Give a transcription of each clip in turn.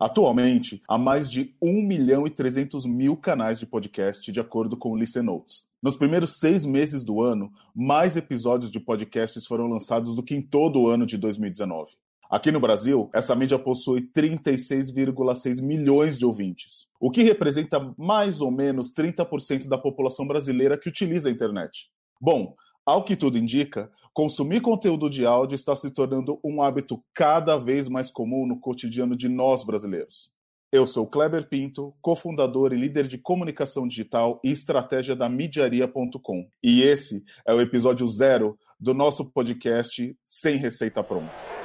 Atualmente, há mais de 1 milhão e 300 mil canais de podcast, de acordo com o Listen Notes. Nos primeiros seis meses do ano, mais episódios de podcasts foram lançados do que em todo o ano de 2019. Aqui no Brasil, essa mídia possui 36,6 milhões de ouvintes, o que representa mais ou menos 30% da população brasileira que utiliza a internet. Bom, ao que tudo indica, consumir conteúdo de áudio está se tornando um hábito cada vez mais comum no cotidiano de nós brasileiros. Eu sou Kleber Pinto, cofundador e líder de comunicação digital e estratégia da Midiaria.com. E esse é o episódio zero do nosso podcast Sem Receita Pronta.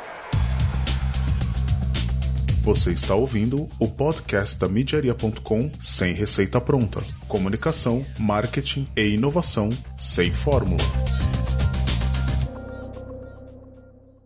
Você está ouvindo o podcast da Midiaria.com sem receita pronta. Comunicação, marketing e inovação sem fórmula.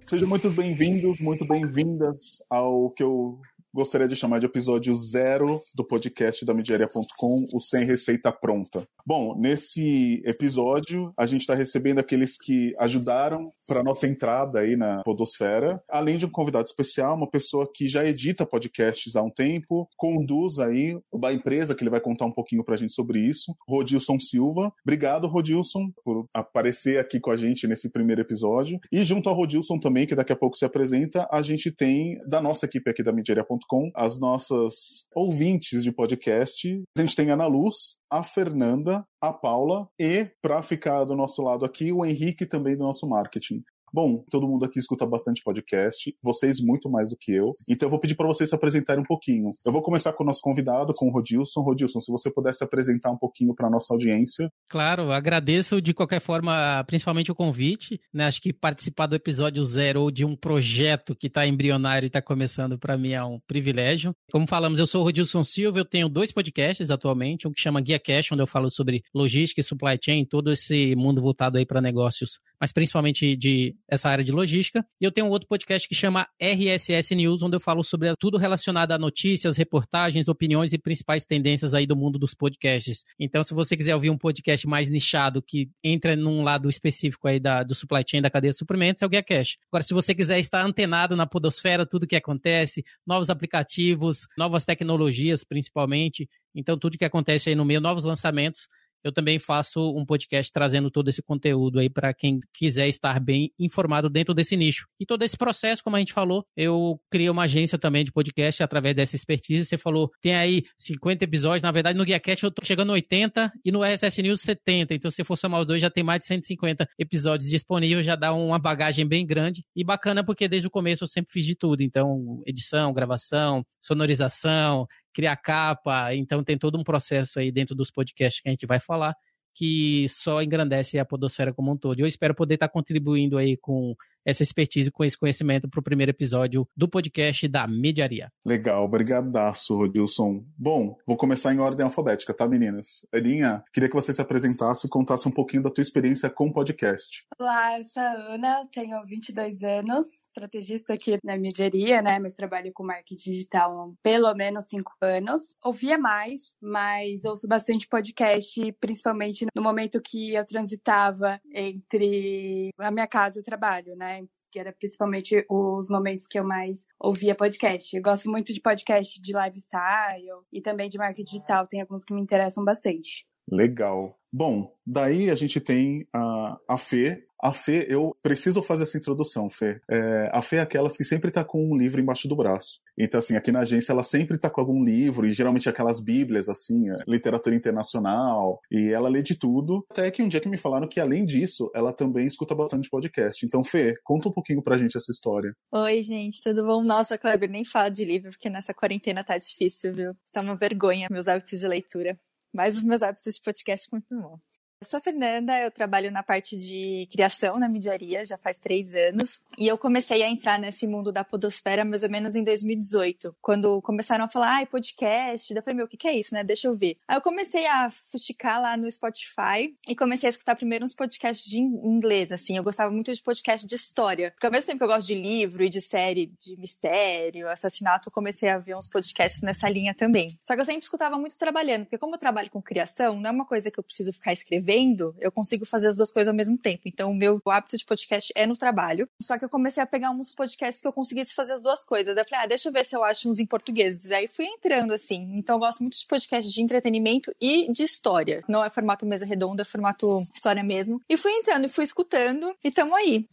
Sejam muito bem-vindos, muito bem-vindas ao que eu gostaria de chamar de episódio zero do podcast da Midiaria.com, o Sem Receita Pronta. Bom, nesse episódio, a gente está recebendo aqueles que ajudaram para nossa entrada aí na Podosfera, além de um convidado especial, uma pessoa que já edita podcasts há um tempo, conduz aí uma empresa que ele vai contar um pouquinho para a gente sobre isso, Rodilson Silva. Obrigado, Rodilson, por aparecer aqui com a gente nesse primeiro episódio. E junto ao Rodilson também, que daqui a pouco se apresenta, a gente tem da nossa equipe aqui da Midiaria.com as nossas ouvintes de podcast. A gente tem a Ana Luz, a Fernanda, a Paula e, para ficar do nosso lado aqui, o Henrique também do nosso marketing. Bom, todo mundo aqui escuta bastante podcast, vocês muito mais do que eu, então eu vou pedir para vocês se apresentarem um pouquinho. Eu vou começar com o nosso convidado, com o Rodilson. Rodilson, se você pudesse apresentar um pouquinho para nossa audiência. Claro, agradeço de qualquer forma, principalmente o convite, né? Acho que participar do episódio zero ou de um projeto que está embrionário e está começando para mim é um privilégio. Como falamos, eu sou o Rodilson Silva, eu tenho dois podcasts atualmente, um que chama Guia Cash, onde eu falo sobre logística e supply chain, todo esse mundo voltado aí para negócios, mas principalmente de essa área de logística. E eu tenho um outro podcast que chama RSS News, onde eu falo sobre tudo relacionado a notícias, reportagens, opiniões e principais tendências aí do mundo dos podcasts. Então, se você quiser ouvir um podcast mais nichado que entra num lado específico aí da, do supply chain da cadeia de suprimentos, é o Guia Cash. Agora, se você quiser estar antenado na podosfera, tudo que acontece, novos aplicativos, novas tecnologias, principalmente, então tudo que acontece aí no meio, novos lançamentos, eu também faço um podcast trazendo todo esse conteúdo aí para quem quiser estar bem informado dentro desse nicho. E todo esse processo, como a gente falou, eu criei uma agência também de podcast através dessa expertise. Você falou, tem aí 50 episódios, na verdade no GuiaCast eu tô chegando a 80 e no RSS News 70. Então se for somar os dois já tem mais de 150 episódios disponíveis, já dá uma bagagem bem grande e bacana porque desde o começo eu sempre fiz de tudo. Então edição, gravação, sonorização, criar capa, então tem todo um processo aí dentro dos podcasts que a gente vai falar que só engrandece a podosfera como um todo. Eu espero poder estar contribuindo aí com essa expertise, com esse conhecimento para o primeiro episódio do podcast da Mediaria. Legal, obrigadaço, Rodilson. Bom, vou começar em ordem alfabética, tá, meninas? Aninha, queria que você se apresentasse e contasse um pouquinho da tua experiência com podcast. Olá, eu sou a Ana, tenho 22 anos, estrategista aqui na Mediaria, né, mas trabalho com marketing digital há pelo menos 5 anos. Ouvia mais, mas ouço bastante podcast, principalmente no momento que eu transitava entre a minha casa e o trabalho, né? Que era principalmente os momentos que eu mais ouvia podcast. Eu gosto muito de podcast de lifestyle e também de marketing digital, tem alguns que me interessam bastante. Legal. Bom, daí a gente tem a, a Fê. A Fê, eu preciso fazer essa introdução, Fê. É, a Fê é aquelas que sempre tá com um livro embaixo do braço. Então, assim, aqui na agência ela sempre tá com algum livro, e geralmente aquelas bíblias, assim, é, literatura internacional, e ela lê de tudo. Até que um dia que me falaram que, além disso, ela também escuta bastante podcast. Então, Fê, conta um pouquinho pra gente essa história. Oi, gente, tudo bom? Nossa, Kleber, nem fala de livro, porque nessa quarentena tá difícil, viu? Tá uma vergonha meus hábitos de leitura. Mas os meus hábitos de podcast continuam. Sou Fernanda, eu trabalho na parte de criação na mídiaria já faz três anos. E eu comecei a entrar nesse mundo da podosfera mais ou menos em 2018. Quando começaram a falar, ai, podcast. Eu falei, meu, o que, que é isso, né? Deixa eu ver. Aí eu comecei a fuxicar lá no Spotify e comecei a escutar primeiro uns podcasts de inglês, assim. Eu gostava muito de podcast de história. Porque ao mesmo tempo que eu gosto de livro e de série de mistério, assassinato, eu comecei a ver uns podcasts nessa linha também. Só que eu sempre escutava muito trabalhando, porque como eu trabalho com criação, não é uma coisa que eu preciso ficar escrevendo escrevendo, eu consigo fazer as duas coisas ao mesmo tempo. Então, o meu hábito de podcast é no trabalho. Só que eu comecei a pegar uns podcasts que eu conseguisse fazer as duas coisas. Eu falei, ah, deixa eu ver se eu acho uns em português. Aí fui entrando assim. Então, eu gosto muito de podcast de entretenimento e de história. Não é formato mesa redonda, é formato história mesmo. E fui entrando e fui escutando e tamo aí.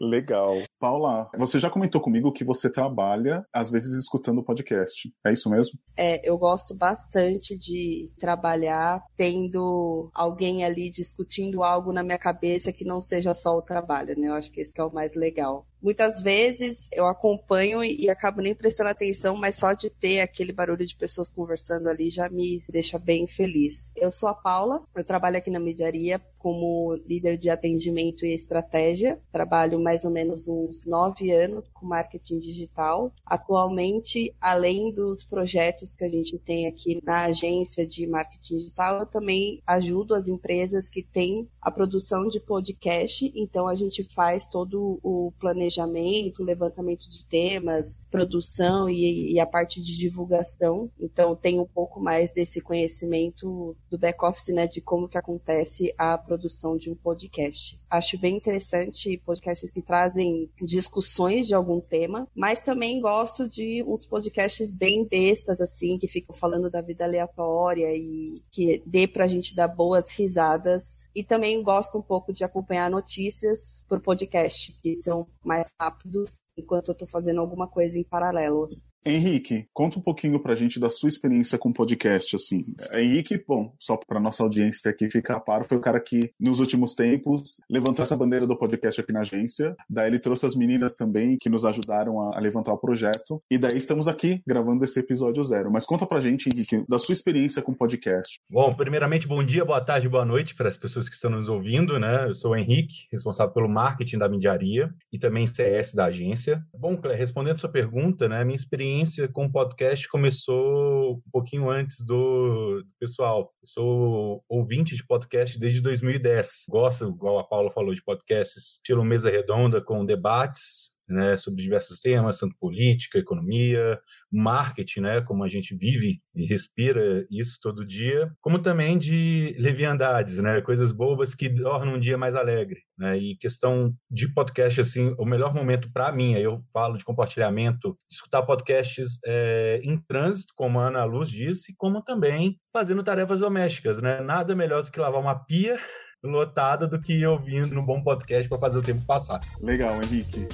Legal. Paula, você já comentou comigo que você trabalha, às vezes, escutando podcast. É isso mesmo? É, eu gosto bastante de trabalhar tendo alguém ali discutindo algo na minha cabeça que não seja só o trabalho, né? Eu acho que esse que é o mais legal. Muitas vezes eu acompanho e acabo nem prestando atenção, mas só de ter aquele barulho de pessoas conversando ali já me deixa bem feliz. Eu sou a Paula, eu trabalho aqui na mediaria como líder de atendimento e estratégia. Trabalho mais ou menos uns nove anos com marketing digital. Atualmente, além dos projetos que a gente tem aqui na agência de marketing digital, eu também ajudo as empresas que têm a produção de podcast. Então, a gente faz todo o planejamento, levantamento de temas, produção e, e a parte de divulgação. Então, tem um pouco mais desse conhecimento do back-office, né, de como que acontece a produção de um podcast. Acho bem interessante podcasts que trazem discussões de algum tema, mas também gosto de uns podcasts bem bestas, assim, que ficam falando da vida aleatória e que dê pra gente dar boas risadas. E também gosto um pouco de acompanhar notícias por podcast, que são mais rápidos enquanto eu tô fazendo alguma coisa em paralelo. Henrique, conta um pouquinho pra gente da sua experiência com podcast, assim. Henrique, bom, só pra nossa audiência aqui ficar par, foi o cara que, nos últimos tempos, levantou essa bandeira do podcast aqui na agência. Daí ele trouxe as meninas também, que nos ajudaram a, a levantar o projeto. E daí estamos aqui, gravando esse episódio zero. Mas conta pra gente, Henrique, da sua experiência com podcast. Bom, primeiramente, bom dia, boa tarde, boa noite para as pessoas que estão nos ouvindo, né? Eu sou o Henrique, responsável pelo marketing da Mediaria e também CS da agência. Bom, respondendo a sua pergunta, né? Minha experiência experiência com podcast começou um pouquinho antes do, pessoal. Eu sou ouvinte de podcast desde 2010. Gosto, igual a Paula falou, de podcasts estilo mesa redonda com debates né, sobre diversos temas, tanto política, economia, marketing, né, como a gente vive e respira isso todo dia, como também de leviandades, né, coisas bobas que tornam um dia mais alegre. Né, e questão de podcast, assim, o melhor momento para mim, aí eu falo de compartilhamento, escutar podcasts é, em trânsito, como a Ana Luz disse, como também fazendo tarefas domésticas, né? Nada melhor do que lavar uma pia lotada do que ouvindo no bom podcast para fazer o tempo passar. Legal, Henrique.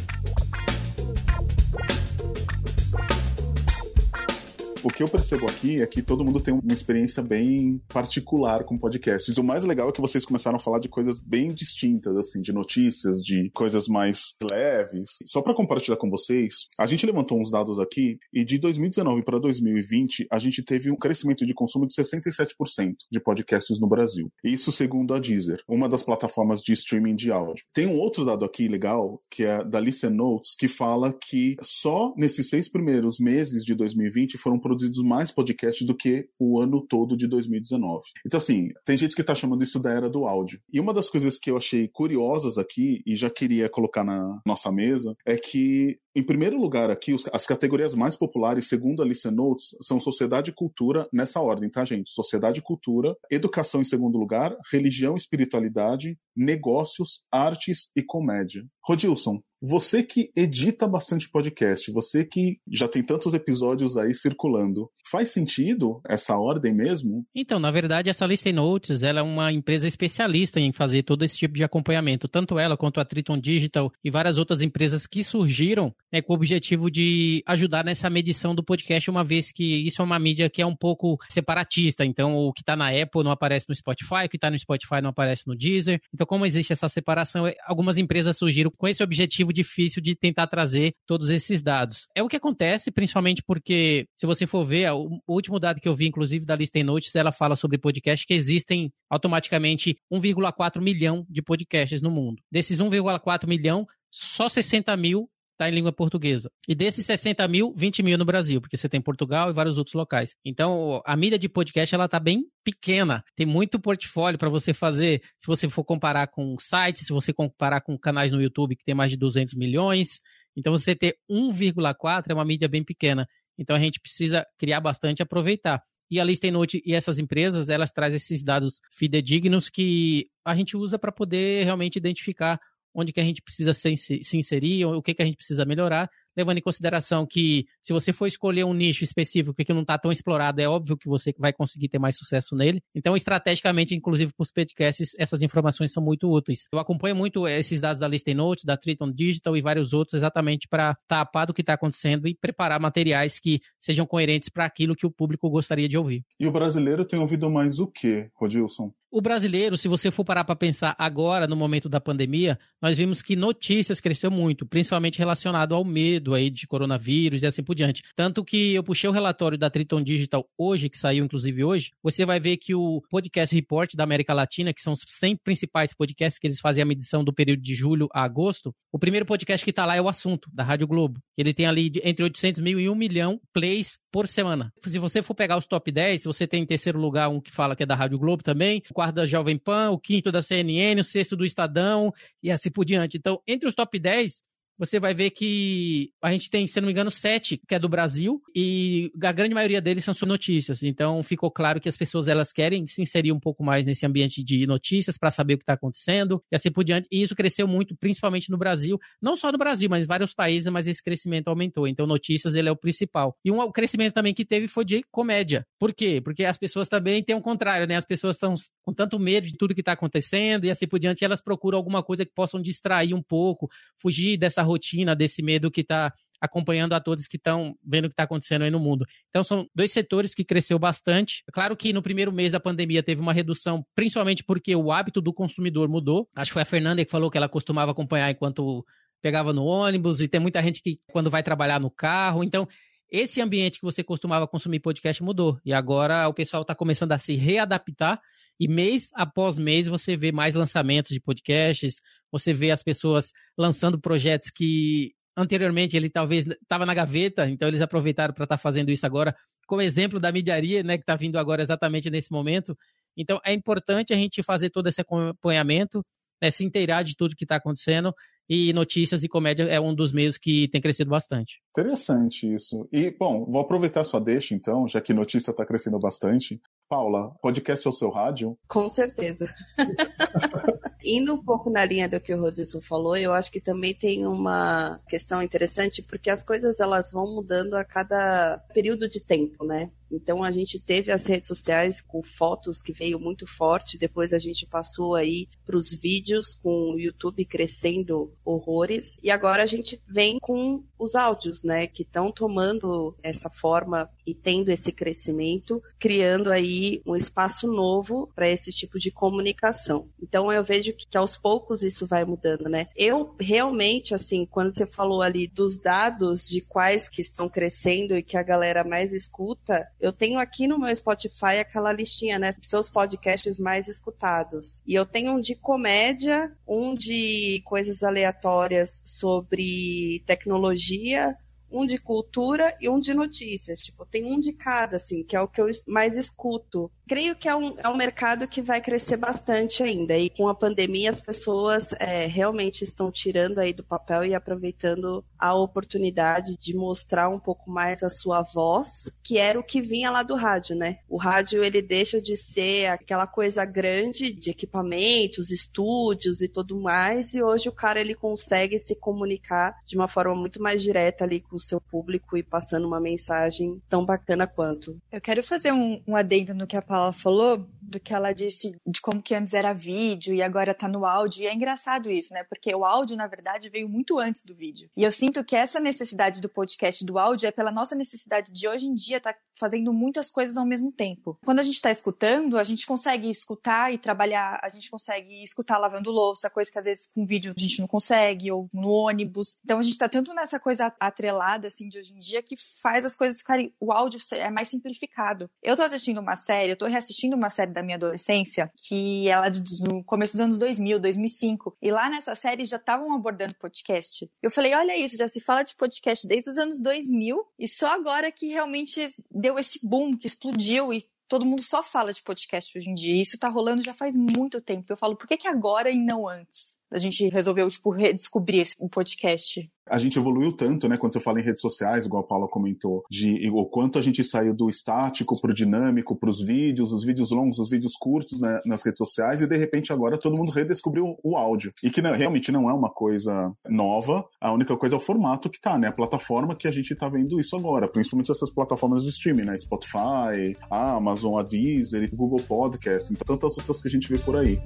O que eu percebo aqui é que todo mundo tem uma experiência bem particular com podcasts. O mais legal é que vocês começaram a falar de coisas bem distintas, assim, de notícias, de coisas mais leves. Só para compartilhar com vocês, a gente levantou uns dados aqui e de 2019 para 2020 a gente teve um crescimento de consumo de 67% de podcasts no Brasil. Isso segundo a Deezer, uma das plataformas de streaming de áudio. Tem um outro dado aqui legal, que é da Listen Notes, que fala que só nesses seis primeiros meses de 2020 foram produzidos mais podcasts do que o ano todo de 2019. Então, assim, tem gente que está chamando isso da era do áudio. E uma das coisas que eu achei curiosas aqui, e já queria colocar na nossa mesa, é que em primeiro lugar, aqui, as categorias mais populares, segundo a Listen Notes, são sociedade e cultura, nessa ordem, tá, gente? Sociedade e cultura, educação em segundo lugar, religião e espiritualidade, negócios, artes e comédia. Rodilson, você que edita bastante podcast, você que já tem tantos episódios aí circulando, faz sentido essa ordem mesmo? Então, na verdade, essa Listen Notes, ela é uma empresa especialista em fazer todo esse tipo de acompanhamento, tanto ela quanto a Triton Digital e várias outras empresas que surgiram né, com o objetivo de ajudar nessa medição do podcast, uma vez que isso é uma mídia que é um pouco separatista, então o que está na Apple não aparece no Spotify, o que está no Spotify não aparece no Deezer. Então, como existe essa separação, algumas empresas surgiram com esse objetivo objetivo difícil de tentar trazer todos esses dados. É o que acontece, principalmente porque, se você for ver, o último dado que eu vi, inclusive, da Listen Notes, ela fala sobre podcast que existem automaticamente 1,4 milhão de podcasts no mundo. Desses 1,4 milhão, só 60 mil está em língua portuguesa. E desses 60 mil, 20 mil no Brasil, porque você tem Portugal e vários outros locais. Então, a mídia de podcast ela está bem pequena. Tem muito portfólio para você fazer. Se você for comparar com sites, se você comparar com canais no YouTube que tem mais de 200 milhões. Então, você ter 1,4 é uma mídia bem pequena. Então, a gente precisa criar bastante e aproveitar. E a Listen Note e essas empresas, elas trazem esses dados fidedignos que a gente usa para poder realmente identificar onde que a gente precisa se inserir, o que, que a gente precisa melhorar, levando em consideração que se você for escolher um nicho específico que não está tão explorado, é óbvio que você vai conseguir ter mais sucesso nele. Então, estrategicamente, inclusive para os podcasts, essas informações são muito úteis. Eu acompanho muito esses dados da Listen Notes, da Triton Digital e vários outros, exatamente para tapar do que está acontecendo e preparar materiais que sejam coerentes para aquilo que o público gostaria de ouvir. E o brasileiro tem ouvido mais o que, Rodilson? O brasileiro, se você for parar para pensar agora, no momento da pandemia, nós vimos que notícias cresceu muito, principalmente relacionado ao medo aí de coronavírus e assim por diante. Tanto que eu puxei o relatório da Triton Digital hoje, que saiu inclusive hoje, você vai ver que o Podcast Report da América Latina, que são os 100 principais podcasts que eles fazem a medição do período de julho a agosto, o primeiro podcast que está lá é o Assunto, da Rádio Globo. Ele tem ali entre 800 mil e 1 milhão plays por semana. Se você for pegar os top 10, você tem em terceiro lugar um que fala que é da Rádio Globo também, quarto da Jovem Pan, o quinto da CNN, o sexto do Estadão e assim por diante. Então, entre os top 10, você vai ver que a gente tem, se não me engano, sete que é do Brasil e a grande maioria deles são sobre notícias. Então ficou claro que as pessoas elas querem se inserir um pouco mais nesse ambiente de notícias para saber o que está acontecendo e assim por diante. E isso cresceu muito, principalmente no Brasil, não só no Brasil, mas em vários países, mas esse crescimento aumentou. Então notícias ele é o principal. E um crescimento também que teve foi de comédia. Por quê? Porque as pessoas também têm o contrário, né? As pessoas estão com tanto medo de tudo que está acontecendo e assim por diante, elas procuram alguma coisa que possam distrair um pouco, fugir dessa rotina, desse medo que está acompanhando a todos que estão vendo o que está acontecendo aí no mundo. Então são dois setores que cresceu bastante. Claro que no primeiro mês da pandemia teve uma redução, principalmente porque o hábito do consumidor mudou. Acho que foi a Fernanda que falou que ela costumava acompanhar enquanto pegava no ônibus e tem muita gente que quando vai trabalhar no carro. Então esse ambiente que você costumava consumir podcast mudou e agora o pessoal está começando a se readaptar e mês após mês você vê mais lançamentos de podcasts, você vê as pessoas lançando projetos que anteriormente ele talvez estava na gaveta, então eles aproveitaram para estar tá fazendo isso agora, como exemplo da mediaria, né, que está vindo agora exatamente nesse momento. Então é importante a gente fazer todo esse acompanhamento, né, se inteirar de tudo que está acontecendo e notícias e comédia é um dos meios que tem crescido bastante. Interessante isso. E, bom, vou aproveitar sua deixa, então, já que notícia está crescendo bastante. Paula, podcast é o seu rádio? Com certeza. Indo um pouco na linha do que o Rodrigo falou, eu acho que também tem uma questão interessante, porque as coisas elas vão mudando a cada período de tempo, né? Então a gente teve as redes sociais com fotos que veio muito forte, depois a gente passou aí para os vídeos com o YouTube crescendo horrores e agora a gente vem com os áudios, né, que estão tomando essa forma e tendo esse crescimento, criando aí um espaço novo para esse tipo de comunicação. Então eu vejo que, que aos poucos isso vai mudando, né? Eu realmente assim, quando você falou ali dos dados de quais que estão crescendo e que a galera mais escuta, eu tenho aqui no meu Spotify aquela listinha, né? Seus podcasts mais escutados. E eu tenho um de comédia, um de coisas aleatórias sobre tecnologia, um de cultura e um de notícias. Tipo, tem um de cada, assim, que é o que eu mais escuto. Creio que é um, é um mercado que vai crescer bastante ainda. E com a pandemia, as pessoas é, realmente estão tirando aí do papel e aproveitando a oportunidade de mostrar um pouco mais a sua voz, que era o que vinha lá do rádio, né? O rádio, ele deixa de ser aquela coisa grande de equipamentos, estúdios e tudo mais, e hoje o cara, ele consegue se comunicar de uma forma muito mais direta ali com o seu público e passando uma mensagem tão bacana quanto. Eu quero fazer um, um adendo no que a Paula falou, do que ela disse de como que antes era vídeo e agora tá no áudio. E é engraçado isso, né? Porque o áudio, na verdade, veio muito antes do vídeo. E eu sinto que essa necessidade do podcast do áudio é pela nossa necessidade de hoje em dia estar tá fazendo muitas coisas ao mesmo tempo. Quando a gente está escutando, a gente consegue escutar e trabalhar, a gente consegue escutar lavando louça, coisa que às vezes com vídeo a gente não consegue, ou no ônibus. Então a gente tá tanto nessa coisa atrelada, assim, de hoje em dia, que faz as coisas ficarem. O áudio é mais simplificado. Eu tô assistindo uma série, eu tô reassistindo uma série da minha adolescência, que ela é no começo dos anos 2000, 2005. E lá nessa série já estavam abordando podcast. Eu falei, olha isso, já se fala de podcast desde os anos 2000, e só agora que realmente deu esse boom que explodiu e todo mundo só fala de podcast hoje em dia. Isso tá rolando já faz muito tempo. Eu falo, por que, que agora e não antes? A gente resolveu, tipo, redescobrir esse, o podcast? a gente evoluiu tanto, né? Quando você fala em redes sociais, igual a Paula comentou, de o quanto a gente saiu do estático pro dinâmico, pros vídeos, os vídeos longos, os vídeos curtos né, nas redes sociais, e de repente agora todo mundo redescobriu o áudio. E que não, realmente não é uma coisa nova, a única coisa é o formato que tá, né? A plataforma que a gente tá vendo isso agora, principalmente essas plataformas de streaming, né? Spotify, a Amazon, a Deezer, Google Podcast, e tantas outras que a gente vê por aí.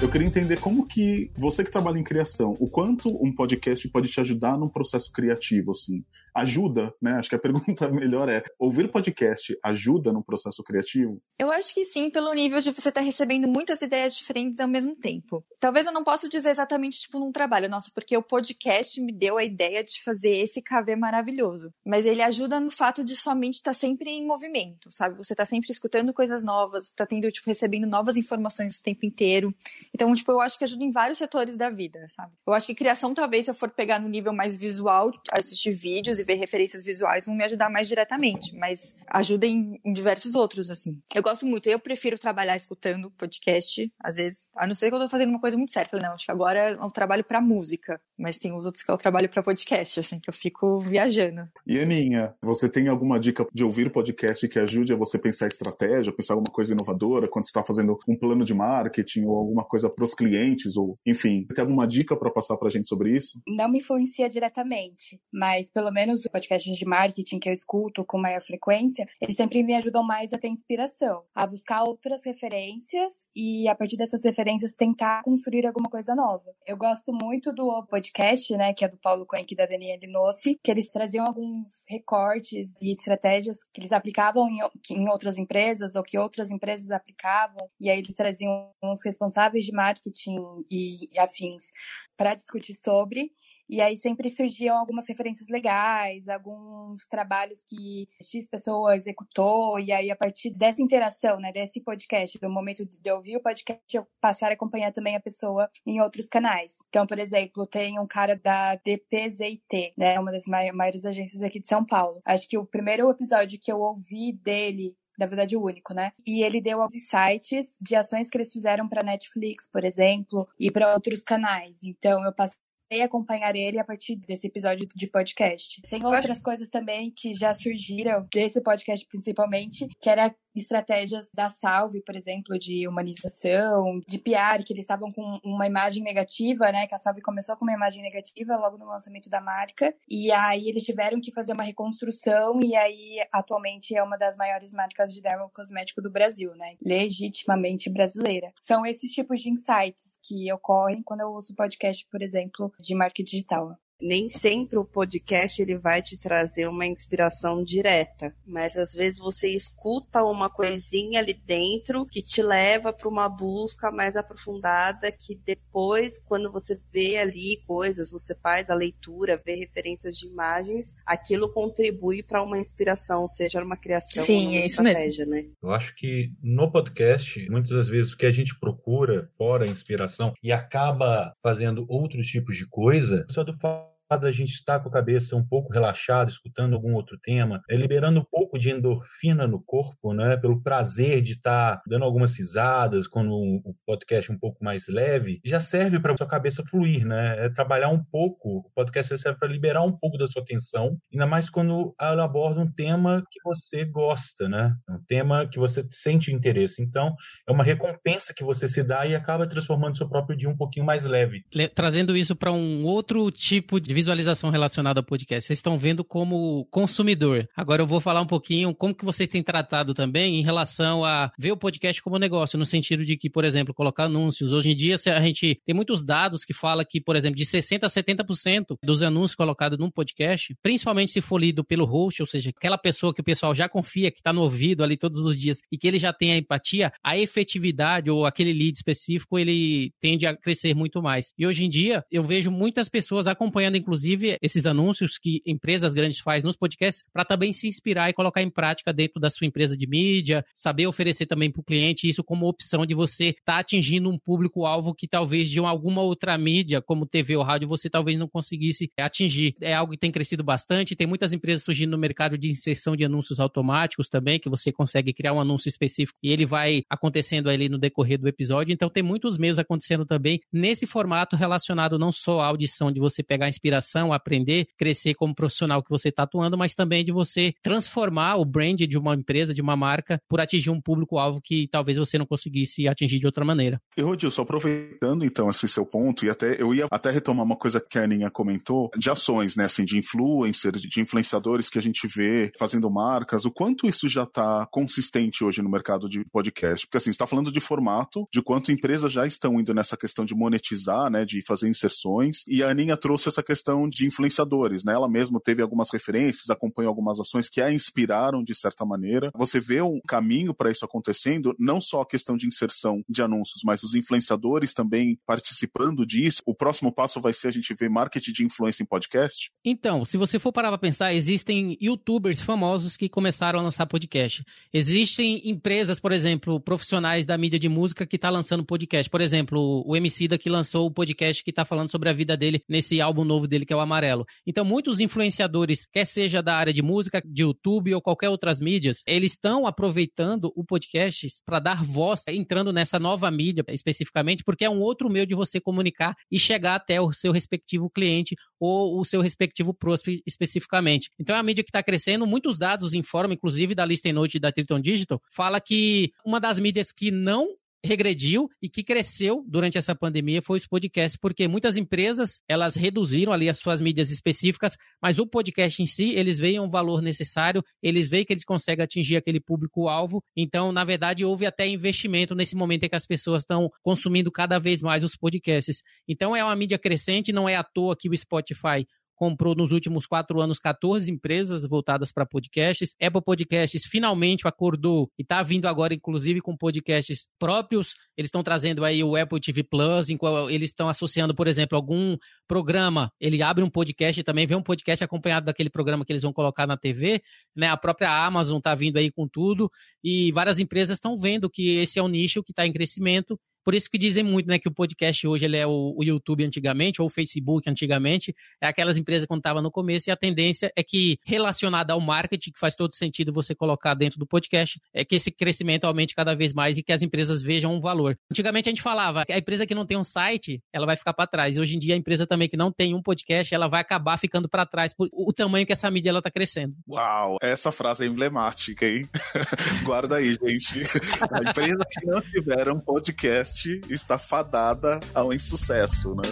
Eu queria entender como que você que trabalha em criação, o quanto um podcast pode te ajudar num processo criativo, assim ajuda, né? Acho que a pergunta melhor é: ouvir podcast ajuda no processo criativo? Eu acho que sim, pelo nível de você estar tá recebendo muitas ideias diferentes ao mesmo tempo. Talvez eu não possa dizer exatamente tipo num trabalho, nossa, porque o podcast me deu a ideia de fazer esse KV maravilhoso. Mas ele ajuda no fato de sua mente estar tá sempre em movimento, sabe? Você está sempre escutando coisas novas, está tendo, tipo, recebendo novas informações o tempo inteiro. Então, tipo, eu acho que ajuda em vários setores da vida, sabe? Eu acho que criação, talvez, se eu for pegar no nível mais visual, assistir vídeos e ver referências visuais vão me ajudar mais diretamente, mas ajuda em, em, diversos outros, assim. Eu gosto muito, eu prefiro trabalhar escutando podcast, às vezes, a não ser que eu tô fazendo uma coisa muito séria. não, acho que agora é um trabalho para música, mas tem os outros que eu trabalho para podcast, assim, que eu fico viajando. E Aninha, você tem alguma dica de ouvir podcast que ajude a você pensar estratégia, pensar alguma coisa inovadora quando você está fazendo um plano de marketing ou alguma coisa para os clientes, ou enfim, tem alguma dica para passar para a gente sobre isso? Não me influencia diretamente, mas pelo menos os podcasts de marketing que eu escuto com maior frequência, eles sempre me ajudam mais a ter inspiração, a buscar outras referências e a partir dessas referências tentar construir alguma coisa nova. Eu gosto muito do podcast, né, que é do Paulo Coenque e da Daniela Nossi, que eles traziam alguns recortes e estratégias que eles aplicavam em, em outras empresas ou que outras empresas aplicavam, e aí eles traziam uns responsáveis de marketing e, e afins para discutir sobre. E aí sempre surgiam algumas referências legais, alguns trabalhos que X pessoa executou, e aí a partir dessa interação, né, desse podcast, do momento de eu ouvir o podcast, eu passar a acompanhar também a pessoa em outros canais. Então, por exemplo, tem um cara da DPZIT, né, uma das maiores agências aqui de São Paulo. Acho que o primeiro episódio que eu ouvi dele na verdade o único, né? E ele deu alguns insights de ações que eles fizeram para Netflix, por exemplo, e para outros canais. Então eu passei acompanhar ele a partir desse episódio de podcast. Tem outras acho... coisas também que já surgiram desse podcast principalmente, que era estratégias da Salve, por exemplo, de humanização, de PR, que eles estavam com uma imagem negativa, né? Que a Salve começou com uma imagem negativa logo no lançamento da marca, e aí eles tiveram que fazer uma reconstrução, e aí atualmente é uma das maiores marcas de dermocosmético do Brasil, né? Legitimamente brasileira. São esses tipos de insights que ocorrem quando eu uso podcast, por exemplo, de marketing digital nem sempre o podcast ele vai te trazer uma inspiração direta, mas às vezes você escuta uma coisinha ali dentro que te leva para uma busca mais aprofundada que depois quando você vê ali coisas, você faz a leitura, vê referências de imagens, aquilo contribui para uma inspiração, seja uma criação Sim, ou uma é estratégia, né? Eu acho que no podcast, muitas das vezes o que a gente procura fora a inspiração e acaba fazendo outros tipos de coisa, só do fato a gente está com a cabeça um pouco relaxada, escutando algum outro tema, é liberando um pouco de endorfina no corpo, né? Pelo prazer de estar tá dando algumas risadas quando o podcast é um pouco mais leve, já serve para sua cabeça fluir, né? É trabalhar um pouco. O podcast serve para liberar um pouco da sua atenção, ainda mais quando ela aborda um tema que você gosta, né? Um tema que você sente interesse. Então, é uma recompensa que você se dá e acaba transformando seu próprio dia um pouquinho mais leve. Trazendo isso para um outro tipo de visualização relacionada ao podcast. Vocês estão vendo como consumidor. Agora eu vou falar um pouquinho como que vocês têm tratado também em relação a ver o podcast como negócio, no sentido de que, por exemplo, colocar anúncios. Hoje em dia, a gente tem muitos dados que fala que, por exemplo, de 60% a 70% dos anúncios colocados num podcast, principalmente se for lido pelo host, ou seja, aquela pessoa que o pessoal já confia, que está no ouvido ali todos os dias e que ele já tem a empatia, a efetividade ou aquele lead específico, ele tende a crescer muito mais. E hoje em dia, eu vejo muitas pessoas acompanhando, inclusive, esses anúncios que empresas grandes fazem nos podcasts para também se inspirar e colocar em prática dentro da sua empresa de mídia, saber oferecer também para o cliente isso como opção de você estar tá atingindo um público-alvo que talvez de alguma outra mídia, como TV ou rádio, você talvez não conseguisse atingir. É algo que tem crescido bastante, tem muitas empresas surgindo no mercado de inserção de anúncios automáticos também, que você consegue criar um anúncio específico e ele vai acontecendo ali no decorrer do episódio. Então tem muitos meios acontecendo também nesse formato relacionado não só à audição de você pegar inspiração, aprender, crescer como profissional que você está atuando, mas também de você transformar o brand de uma empresa, de uma marca, por atingir um público-alvo que talvez você não conseguisse atingir de outra maneira. E Rodilson, aproveitando então esse seu ponto, e até eu ia até retomar uma coisa que a Aninha comentou, de ações, né, assim, de influencers, de influenciadores que a gente vê fazendo marcas, o quanto isso já está consistente hoje no mercado de podcast? Porque assim, está falando de formato, de quanto empresas já estão indo nessa questão de monetizar, né, de fazer inserções, e a Aninha trouxe essa questão de influenciadores, né? Ela mesma teve algumas referências, acompanhou algumas ações que a inspiraram de certa maneira. Você vê um caminho para isso acontecendo, não só a questão de inserção de anúncios, mas os influenciadores também participando disso. O próximo passo vai ser a gente ver marketing de influência em podcast? Então, se você for parar para pensar, existem youtubers famosos que começaram a lançar podcast. Existem empresas, por exemplo, profissionais da mídia de música que está lançando podcast. Por exemplo, o MC da que lançou o podcast que está falando sobre a vida dele nesse álbum novo dele que é o Amarelo. Então, muitos influenciadores, quer seja da área de música, de YouTube ou qualquer outras mídias, eles estão aproveitando o podcast para dar voz, entrando nessa nova mídia especificamente, porque é um outro meio de você comunicar e chegar até o seu respectivo cliente ou o seu respectivo prospect especificamente. Então é a mídia que está crescendo. Muitos dados informam, inclusive da Listen Note da Triton Digital, fala que uma das mídias que não regrediu e que cresceu durante essa pandemia foi os podcasts, porque muitas empresas, elas reduziram ali as suas mídias específicas, mas o podcast em si, eles veem um valor necessário, eles veem que eles conseguem atingir aquele público-alvo, então, na verdade, houve até investimento nesse momento em que as pessoas estão consumindo cada vez mais os podcasts. Então, é uma mídia crescente, não é à toa que o Spotify comprou nos últimos quatro anos 14 empresas voltadas para podcasts. Apple Podcasts finalmente acordou e está vindo agora, inclusive, com podcasts próprios. Eles estão trazendo aí o Apple TV Plus, em qual eles estão associando, por exemplo, algum programa. Ele abre um podcast também vê um podcast acompanhado daquele programa que eles vão colocar na TV. Né? A própria Amazon está vindo aí com tudo e várias empresas estão vendo que esse é um nicho que está em crescimento por isso que dizem muito, né, que o podcast hoje ele é o, o YouTube antigamente, ou o Facebook antigamente, é aquelas empresas quando estava no começo, e a tendência é que, relacionada ao marketing, que faz todo sentido você colocar dentro do podcast, é que esse crescimento aumente cada vez mais e que as empresas vejam um valor. Antigamente a gente falava que a empresa que não tem um site, ela vai ficar para trás. E hoje em dia a empresa também que não tem um podcast, ela vai acabar ficando para trás por o tamanho que essa mídia ela tá crescendo. Uau, essa frase é emblemática, hein? Guarda aí, gente. A empresa que não tiver um podcast está fadada ao insucesso, né?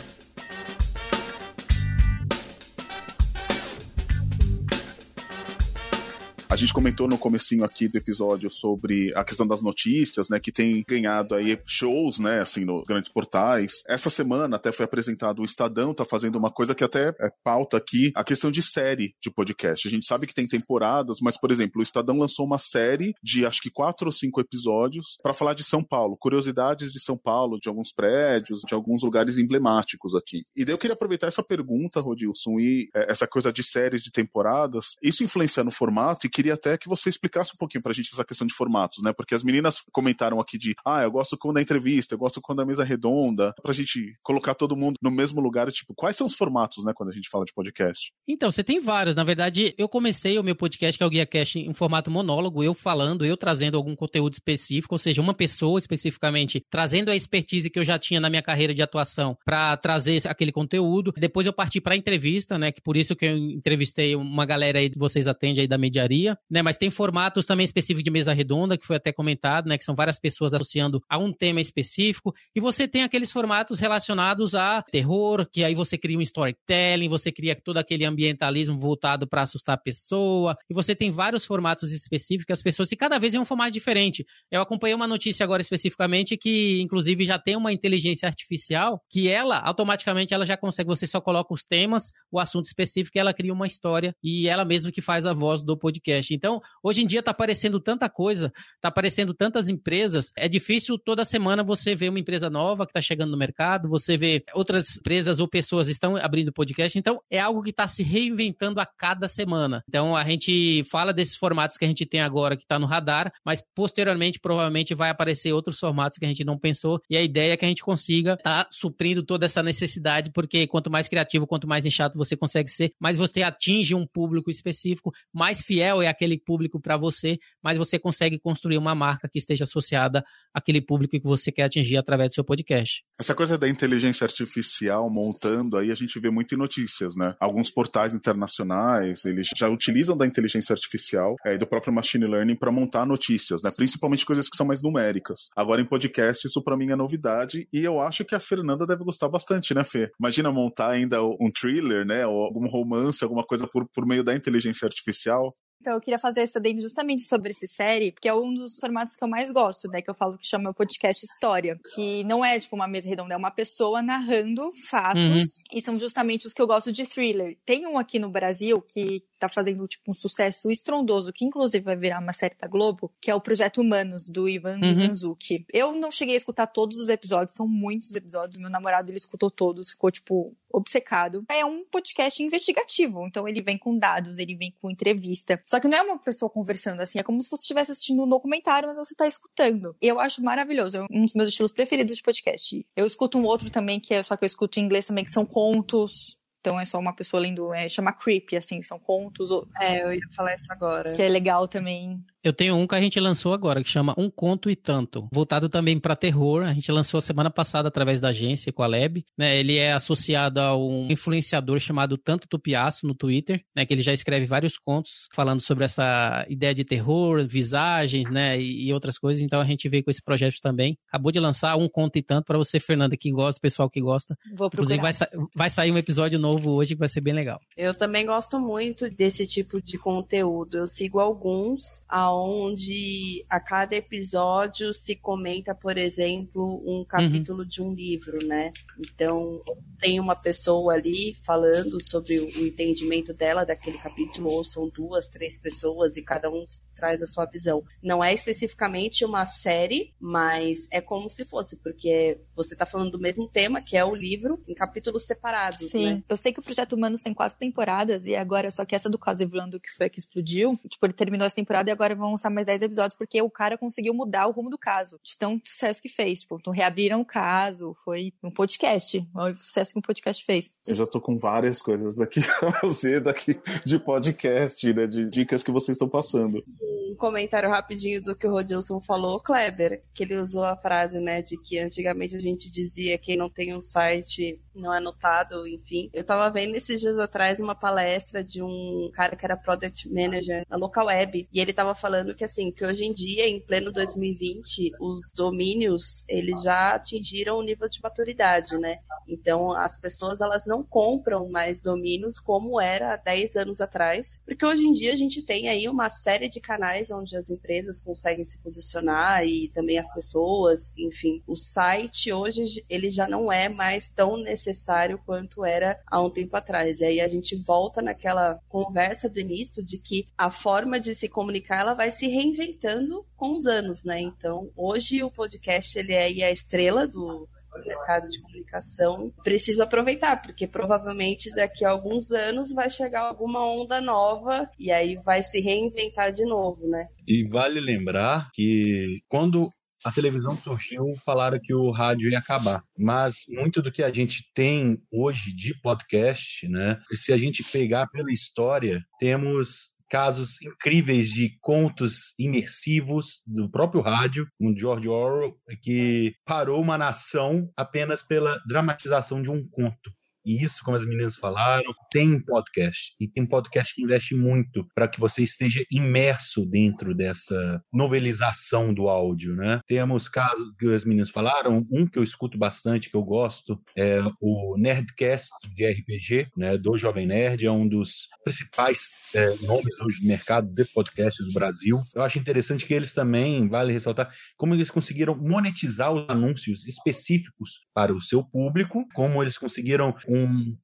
A gente comentou no comecinho aqui do episódio sobre a questão das notícias, né, que tem ganhado aí shows, né, assim, nos grandes portais. Essa semana até foi apresentado o Estadão, tá fazendo uma coisa que até é pauta aqui, a questão de série de podcast. A gente sabe que tem temporadas, mas, por exemplo, o Estadão lançou uma série de acho que quatro ou cinco episódios para falar de São Paulo, curiosidades de São Paulo, de alguns prédios, de alguns lugares emblemáticos aqui. E daí eu queria aproveitar essa pergunta, Rodilson, e é, essa coisa de séries de temporadas, isso influencia no formato e queria até que você explicasse um pouquinho pra gente essa questão de formatos, né? Porque as meninas comentaram aqui de, ah, eu gosto quando é entrevista, eu gosto quando é mesa redonda, pra gente colocar todo mundo no mesmo lugar, tipo, quais são os formatos, né, quando a gente fala de podcast? Então, você tem vários. Na verdade, eu comecei o meu podcast, que é o Guia Cash, em formato monólogo, eu falando, eu trazendo algum conteúdo específico, ou seja, uma pessoa especificamente trazendo a expertise que eu já tinha na minha carreira de atuação para trazer aquele conteúdo. Depois eu parti para entrevista, né, que por isso que eu entrevistei uma galera aí que vocês atendem aí da mediaria né? Mas tem formatos também específicos de mesa redonda, que foi até comentado, né? Que são várias pessoas associando a um tema específico. E você tem aqueles formatos relacionados a terror, que aí você cria um storytelling, você cria todo aquele ambientalismo voltado para assustar a pessoa. E você tem vários formatos específicos, as pessoas, e cada vez é um formato diferente. Eu acompanhei uma notícia agora especificamente que, inclusive, já tem uma inteligência artificial que ela, automaticamente, ela já consegue, você só coloca os temas, o assunto específico, e ela cria uma história e ela mesma que faz a voz do podcast podcast. Então, hoje em dia está aparecendo tanta coisa, está aparecendo tantas empresas, é difícil toda semana você ver uma empresa nova que está chegando no mercado, você vê outras empresas ou pessoas estão abrindo podcast. Então, é algo que está se reinventando a cada semana. Então, a gente fala desses formatos que a gente tem agora, que está no radar, mas posteriormente, provavelmente, vai aparecer outros formatos que a gente não pensou. E a ideia é que a gente consiga estar tá suprindo toda essa necessidade, porque quanto mais criativo, quanto mais nichado você consegue ser, mais você atinge um público específico, mais fiel é aquele público para você, mais você consegue construir uma marca que esteja associada àquele público que você quer atingir através do seu podcast. Essa coisa da inteligência artificial montando aí a gente vê muito em notícias, né? Alguns portais internacionais, eles já utilizam da inteligência artificial é, e do próprio machine learning para montar notícias, né? Principalmente coisas que são mais numéricas. Agora em podcast isso para mim é novidade e eu acho que a Fernanda deve gostar bastante, né, Fê? Imagina montar ainda um thriller, né? Ou algum romance, alguma coisa por, por meio da inteligência artificial. Então, eu queria fazer esse adendo justamente sobre essa série, porque é um dos formatos que eu mais gosto, né? Que eu falo que chama podcast História. Que não é, tipo, uma mesa redonda, é uma pessoa narrando fatos. Uhum. E são justamente os que eu gosto de thriller. Tem um aqui no Brasil que tá fazendo, tipo, um sucesso estrondoso, que inclusive vai virar uma série da Globo, que é o Projeto Humanos, do Ivan uhum. Mizanzuki. Eu não cheguei a escutar todos os episódios, são muitos episódios. Meu namorado, ele escutou todos, ficou, tipo, obcecado. É um podcast investigativo, então ele vem com dados, ele vem com entrevista. Só que não é uma pessoa conversando assim, é como se você estivesse assistindo um documentário, mas você tá escutando. E eu acho maravilhoso, é um dos meus estilos preferidos de podcast. Eu escuto um outro também, que é só que eu escuto em inglês também, que são contos. Então é só uma pessoa lendo, é, chama Creepy, assim, são contos. É, eu ia falar isso agora. Que é legal também. Eu tenho um que a gente lançou agora, que chama Um Conto e Tanto. Voltado também para terror. A gente lançou semana passada através da agência com a Lab. Né? Ele é associado a um influenciador chamado Tanto Tupiaço no Twitter, né? Que ele já escreve vários contos falando sobre essa ideia de terror, visagens, né? E, e outras coisas. Então a gente veio com esse projeto também. Acabou de lançar Um Conto e Tanto para você, Fernanda, que gosta, pessoal que gosta. Vou procurar. Inclusive vai, sa vai sair um episódio novo hoje que vai ser bem legal. Eu também gosto muito desse tipo de conteúdo. Eu sigo alguns onde a cada episódio se comenta, por exemplo, um capítulo uhum. de um livro, né? Então, tem uma pessoa ali falando sobre o entendimento dela daquele capítulo, ou são duas, três pessoas e cada um traz a sua visão. Não é especificamente uma série, mas é como se fosse, porque você está falando do mesmo tema, que é o livro, em capítulos separados. Sim, né? eu sei que o Projeto Humanos tem quatro temporadas, e agora, só que essa do caso Evlando, que foi a que explodiu, tipo, ele terminou essa temporada e agora vão lançar mais dez episódios, porque o cara conseguiu mudar o rumo do caso, de tão sucesso que fez. Tipo, então reabriram o caso, foi um podcast, o sucesso que um podcast fez. Eu já tô com várias coisas aqui pra fazer daqui de podcast, né, de dicas que vocês estão passando um comentário rapidinho do que o Rodilson falou, Kleber, que ele usou a frase, né, de que antigamente a gente dizia que quem não tem um site não é notado, enfim. Eu tava vendo esses dias atrás uma palestra de um cara que era product manager na local web, e ele tava falando que assim, que hoje em dia, em pleno 2020, os domínios, eles já atingiram o nível de maturidade, né? Então, as pessoas, elas não compram mais domínios como era há 10 anos atrás, porque hoje em dia a gente tem aí uma série de canais onde as empresas conseguem se posicionar e também as pessoas, enfim. O site hoje, ele já não é mais tão necessário quanto era há um tempo atrás. E aí a gente volta naquela conversa do início de que a forma de se comunicar ela vai se reinventando com os anos, né? Então, hoje o podcast ele é a estrela do, mercado de comunicação, preciso aproveitar, porque provavelmente daqui a alguns anos vai chegar alguma onda nova e aí vai se reinventar de novo, né? E vale lembrar que quando a televisão surgiu, falaram que o rádio ia acabar. Mas muito do que a gente tem hoje de podcast, né? Se a gente pegar pela história, temos casos incríveis de contos imersivos do próprio rádio, um George Orwell que parou uma nação apenas pela dramatização de um conto. E isso, como as meninas falaram, tem podcast. E tem podcast que investe muito para que você esteja imerso dentro dessa novelização do áudio, né? Temos casos que as meninas falaram, um que eu escuto bastante, que eu gosto, é o Nerdcast de RPG, né? Do Jovem Nerd, é um dos principais é, nomes hoje do mercado de podcasts do Brasil. Eu acho interessante que eles também, vale ressaltar, como eles conseguiram monetizar os anúncios específicos para o seu público, como eles conseguiram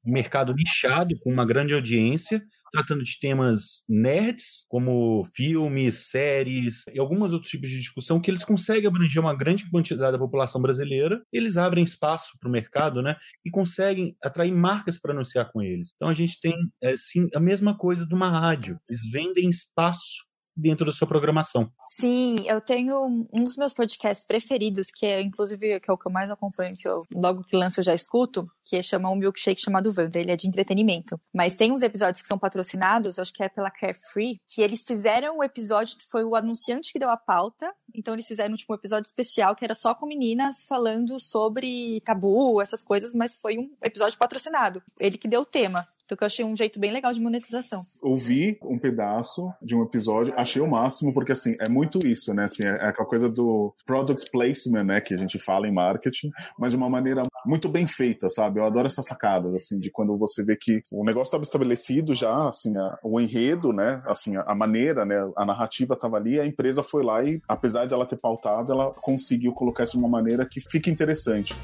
mercado nichado, com uma grande audiência, tratando de temas nerds, como filmes, séries e alguns outros tipos de discussão que eles conseguem abranger uma grande quantidade da população brasileira. Eles abrem espaço para o mercado, né? E conseguem atrair marcas para anunciar com eles. Então a gente tem, é, sim, a mesma coisa de uma rádio. Eles vendem espaço dentro da sua programação. Sim, eu tenho um dos meus podcasts preferidos, que é inclusive que é o que eu mais acompanho, que eu logo que lanço eu já escuto, que chamar um milkshake chamado Wanda, ele é de entretenimento. Mas tem uns episódios que são patrocinados, acho que é pela Carefree, que eles fizeram um episódio, foi o anunciante que deu a pauta, então eles fizeram tipo, um episódio especial que era só com meninas falando sobre tabu, essas coisas, mas foi um episódio patrocinado. Ele que deu o tema. Então, eu achei um jeito bem legal de monetização. Ouvi um pedaço de um episódio, achei o máximo, porque assim, é muito isso, né? Assim, é, é aquela coisa do product placement, né? Que a gente fala em marketing, mas de uma maneira muito bem feita, sabe? Eu adoro essas sacadas, assim, de quando você vê que o negócio estava estabelecido já, assim, a, o enredo, né? Assim, a, a maneira, né? A narrativa estava ali, a empresa foi lá e, apesar de ela ter pautado, ela conseguiu colocar isso de uma maneira que fica interessante.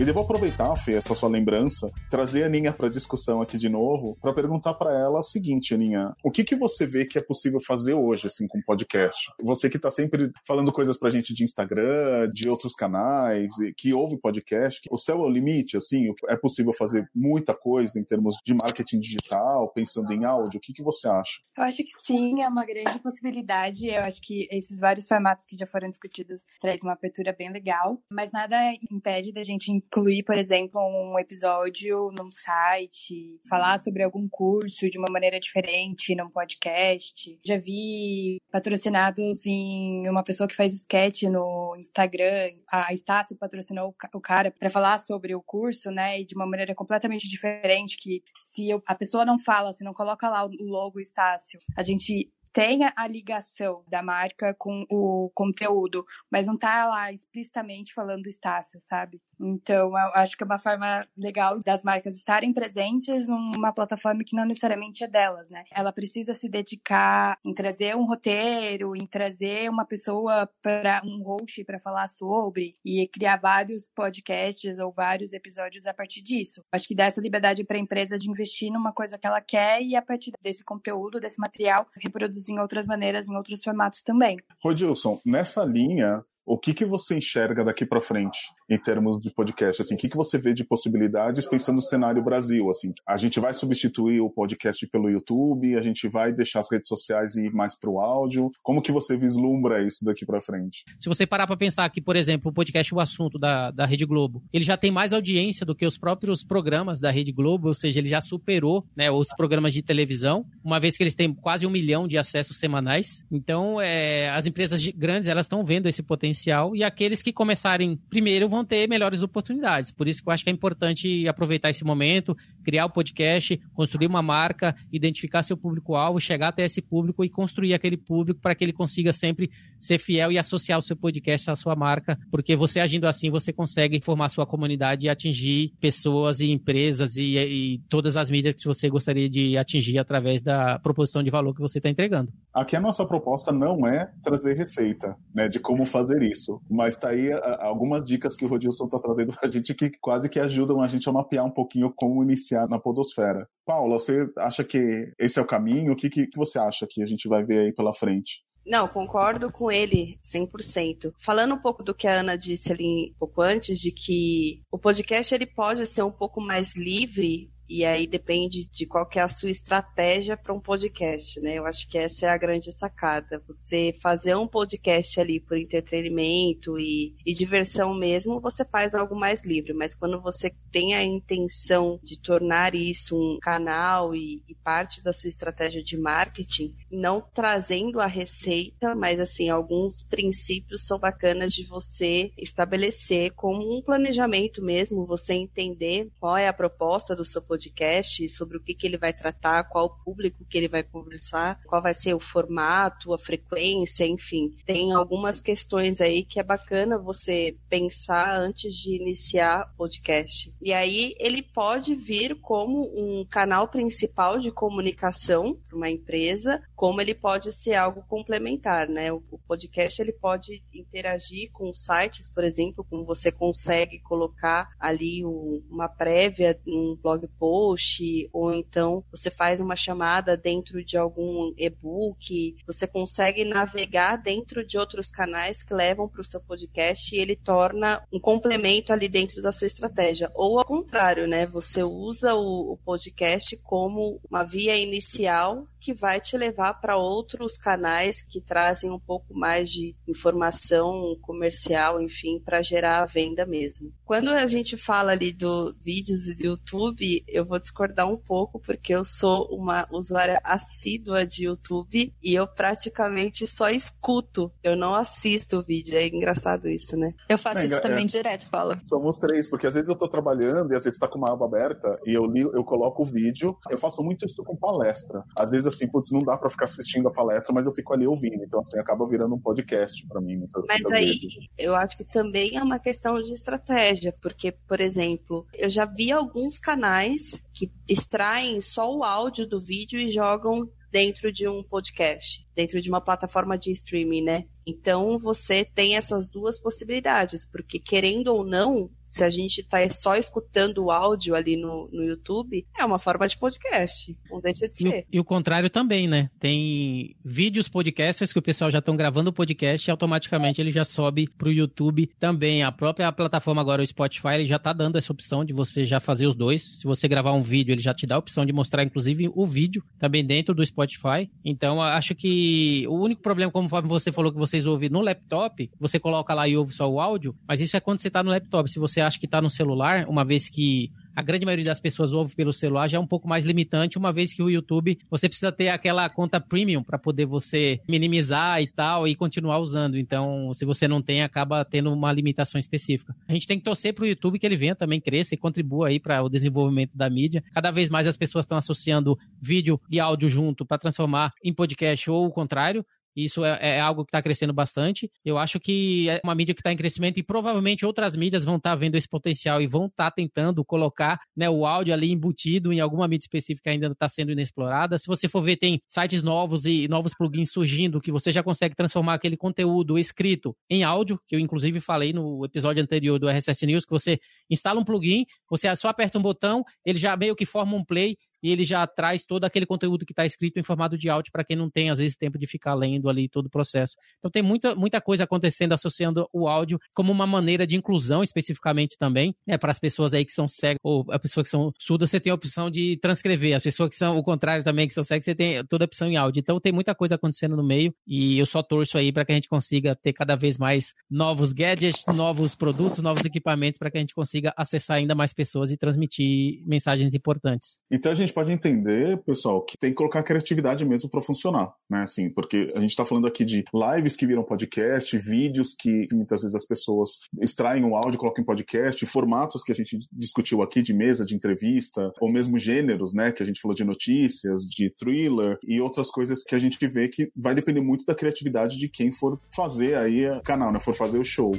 E vou aproveitar, Fê, essa sua lembrança, trazer a Aninha para discussão aqui de novo, para perguntar para ela o seguinte, Aninha, o que que você vê que é possível fazer hoje, assim, com podcast? Você que está sempre falando coisas pra gente de Instagram, de outros canais, que ouve podcast, o céu é o limite, assim, é possível fazer muita coisa em termos de marketing digital, pensando em áudio, o que que você acha? Eu acho que sim, é uma grande possibilidade, eu acho que esses vários formatos que já foram discutidos trazem uma abertura bem legal, mas nada impede da gente incluir, por exemplo, um episódio num site, falar sobre algum curso de uma maneira diferente num podcast. Já vi patrocinados em uma pessoa que faz sketch no Instagram. A Estácio patrocinou o cara para falar sobre o curso, né? E de uma maneira completamente diferente que se a pessoa não fala, se não coloca lá o logo Estácio, a gente tenha a ligação da marca com o conteúdo, mas não tá lá explicitamente falando Estácio, sabe? Então, eu acho que é uma forma legal das marcas estarem presentes numa plataforma que não necessariamente é delas, né? Ela precisa se dedicar em trazer um roteiro, em trazer uma pessoa para um host para falar sobre e criar vários podcasts ou vários episódios a partir disso. Acho que dá essa liberdade para a empresa de investir numa coisa que ela quer e a partir desse conteúdo, desse material, reproduzir em outras maneiras, em outros formatos também. Rodilson, nessa linha, o que, que você enxerga daqui para frente em termos de podcast? Assim, o que, que você vê de possibilidades pensando no cenário Brasil? Assim, a gente vai substituir o podcast pelo YouTube? A gente vai deixar as redes sociais e ir mais para o áudio? Como que você vislumbra isso daqui para frente? Se você parar para pensar que, por exemplo, o podcast O Assunto da, da Rede Globo, ele já tem mais audiência do que os próprios programas da Rede Globo, ou seja, ele já superou né, os programas de televisão, uma vez que eles têm quase um milhão de acessos semanais. Então, é, as empresas grandes elas estão vendo esse potencial e aqueles que começarem primeiro vão ter melhores oportunidades. Por isso que eu acho que é importante aproveitar esse momento, criar o podcast, construir uma marca, identificar seu público-alvo, chegar até esse público e construir aquele público para que ele consiga sempre ser fiel e associar o seu podcast à sua marca, porque você agindo assim, você consegue formar sua comunidade e atingir pessoas e empresas e, e todas as mídias que você gostaria de atingir através da proposição de valor que você está entregando. Aqui a nossa proposta não é trazer receita, né, de como fazer isso, mas tá aí algumas dicas que o Rodilson está trazendo para a gente que quase que ajudam a gente a mapear um pouquinho como iniciar na podosfera. Paula, você acha que esse é o caminho? O que, que, que você acha que a gente vai ver aí pela frente? Não, concordo com ele 100%. Falando um pouco do que a Ana disse ali um pouco antes, de que o podcast ele pode ser um pouco mais livre e aí depende de qual que é a sua estratégia para um podcast, né? Eu acho que essa é a grande sacada. Você fazer um podcast ali por entretenimento e, e diversão mesmo, você faz algo mais livre. Mas quando você tem a intenção de tornar isso um canal e, e parte da sua estratégia de marketing, não trazendo a receita, mas assim, alguns princípios são bacanas de você estabelecer como um planejamento mesmo, você entender qual é a proposta do seu podcast podcast, sobre o que, que ele vai tratar, qual público que ele vai conversar, qual vai ser o formato, a frequência, enfim. Tem algumas questões aí que é bacana você pensar antes de iniciar o podcast. E aí ele pode vir como um canal principal de comunicação para uma empresa, como ele pode ser algo complementar, né? O, podcast ele pode interagir com sites, por exemplo, como você consegue colocar ali um, uma prévia, um blog post, ou então você faz uma chamada dentro de algum e-book, você consegue navegar dentro de outros canais que levam para o seu podcast e ele torna um complemento ali dentro da sua estratégia. Ou ao contrário, né? Você usa o, o podcast como uma via inicial que vai te levar para outros canais que trazem um pouco mais de informação comercial, enfim, para gerar a venda mesmo. Quando a gente fala ali do vídeos do YouTube, eu vou discordar um pouco porque eu sou uma usuária assídua de YouTube e eu praticamente só escuto, eu não assisto o vídeo. É engraçado isso, né? Eu faço é, isso também é, direto, Paula. Somos três, porque às vezes eu tô trabalhando e às vezes tá com uma aba aberta e eu li, eu coloco o vídeo. Eu faço muito isso com palestra. Às vezes assim, putz, não dá para ficar assistindo a palestra, mas eu fico ali ouvindo. Então, assim, acaba virando um podcast para mim. Mas aí, eu acho que também é uma questão de estratégia, porque, por exemplo, eu já vi alguns canais que extraem só o áudio do vídeo e jogam dentro de um podcast, dentro de uma plataforma de streaming, né? Então você tem essas duas possibilidades, porque querendo ou não, se a gente está só escutando o áudio ali no, no YouTube, é uma forma de podcast, não deixa de ser. E o, e o contrário também, né? Tem vídeos podcasters que o pessoal já estão gravando o podcast e automaticamente ele já sobe para o YouTube também. A própria plataforma agora, o Spotify, ele já está dando essa opção de você já fazer os dois. Se você gravar um vídeo, ele já te dá a opção de mostrar, inclusive, o vídeo também dentro do Spotify. Então, acho que o único problema, como você falou que vocês ouvem no laptop, você coloca lá e ouve só o áudio, mas isso é quando você está no laptop. Se você acha que está no celular, uma vez que a grande maioria das pessoas ouve pelo celular, já é um pouco mais limitante, uma vez que o YouTube você precisa ter aquela conta premium para poder você minimizar e tal e continuar usando. Então, se você não tem, acaba tendo uma limitação específica. A gente tem que torcer para o YouTube que ele venha também cresça e contribua aí para o desenvolvimento da mídia. Cada vez mais as pessoas estão associando vídeo e áudio junto para transformar em podcast ou o contrário. Isso é, é algo que está crescendo bastante. Eu acho que é uma mídia que está em crescimento e provavelmente outras mídias vão estar tá vendo esse potencial e vão estar tá tentando colocar né, o áudio ali embutido em alguma mídia específica ainda está sendo inexplorada. Se você for ver, tem sites novos e novos plugins surgindo que você já consegue transformar aquele conteúdo escrito em áudio, que eu inclusive falei no episódio anterior do RSS News, que você instala um plugin, você só aperta um botão, ele já meio que forma um play e ele já traz todo aquele conteúdo que está escrito em formato de áudio para quem não tem, às vezes, tempo de ficar lendo ali todo o processo. Então tem muita, muita coisa acontecendo associando o áudio como uma maneira de inclusão especificamente também, né, para as pessoas aí que são cegas ou as pessoas que são surdas, você tem a opção de transcrever. As pessoas que são o contrário também, que são cegas, você tem toda a opção em áudio. Então tem muita coisa acontecendo no meio e eu só torço aí para que a gente consiga ter cada vez mais novos gadgets, novos produtos, novos equipamentos para que a gente consiga acessar ainda mais pessoas e transmitir mensagens importantes. Então a gente gente pode entender, pessoal, que tem que colocar criatividade mesmo para funcionar, né? Assim, porque a gente está falando aqui de lives que viram podcast, vídeos que muitas vezes as pessoas extraem o áudio, colocam em podcast, formatos que a gente discutiu aqui de mesa, de entrevista, ou mesmo gêneros, né? Que a gente falou de notícias, de thriller e outras coisas que a gente vê que vai depender muito da criatividade de quem for fazer aí o canal, né? For fazer o show.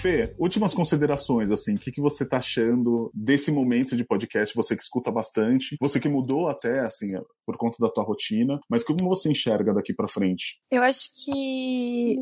Fê, últimas considerações, assim, o que, que você tá achando desse momento de podcast, você que escuta bastante, você que mudou até, assim, por conta da tua rotina, mas como você enxerga daqui para frente? Eu acho que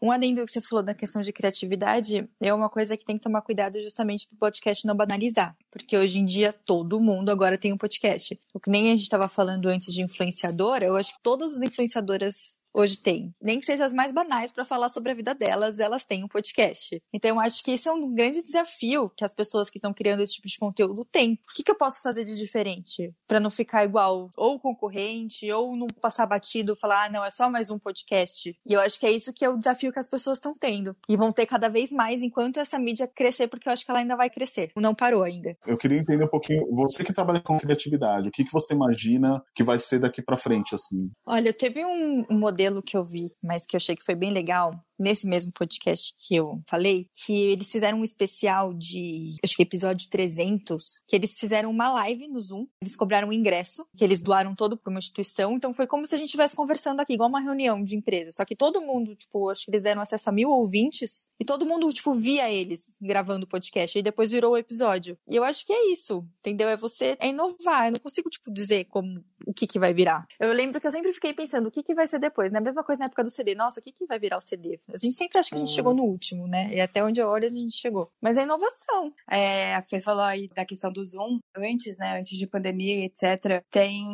um adendo que você falou da questão de criatividade é uma coisa que tem que tomar cuidado justamente para o podcast não banalizar. Porque hoje em dia todo mundo agora tem um podcast. O que nem a gente estava falando antes de influenciadora, eu acho que todas as influenciadoras hoje tem. Nem que sejam as mais banais para falar sobre a vida delas, elas têm um podcast. Então eu acho que esse é um grande desafio que as pessoas que estão criando esse tipo de conteúdo têm. O que, que eu posso fazer de diferente para não ficar igual ou concorrente ou não passar batido, falar, ah, não, é só mais um podcast. E eu acho que é isso que é o desafio que as pessoas estão tendo. E vão ter cada vez mais enquanto essa mídia crescer, porque eu acho que ela ainda vai crescer. Não parou ainda. Eu queria entender um pouquinho, você que trabalha com criatividade, o que, que você imagina que vai ser daqui para frente, assim? Olha, teve um modelo modelo que eu vi, mas que eu achei que foi bem legal, nesse mesmo podcast que eu falei, que eles fizeram um especial de, acho que episódio 300, que eles fizeram uma live no Zoom, eles cobraram um ingresso, que eles doaram todo para uma instituição, então foi como se a gente estivesse conversando aqui, igual uma reunião de empresa, só que todo mundo, tipo, acho que eles deram acesso a mil ouvintes, e todo mundo, tipo, via eles gravando o podcast, e depois virou o episódio. E eu acho que é isso, entendeu? É você é inovar, eu não consigo, tipo, dizer como o que que vai virar. Eu lembro que eu sempre fiquei pensando, o que que vai ser depois, né? A mesma coisa na época do CD, nossa, o que que vai virar o CD? A gente sempre acha que a gente hum. chegou no último, né? E até onde eu olho a gente chegou. Mas é inovação. É, a Fê falou aí da questão do Zoom. Antes, né? Antes de pandemia, etc. Tem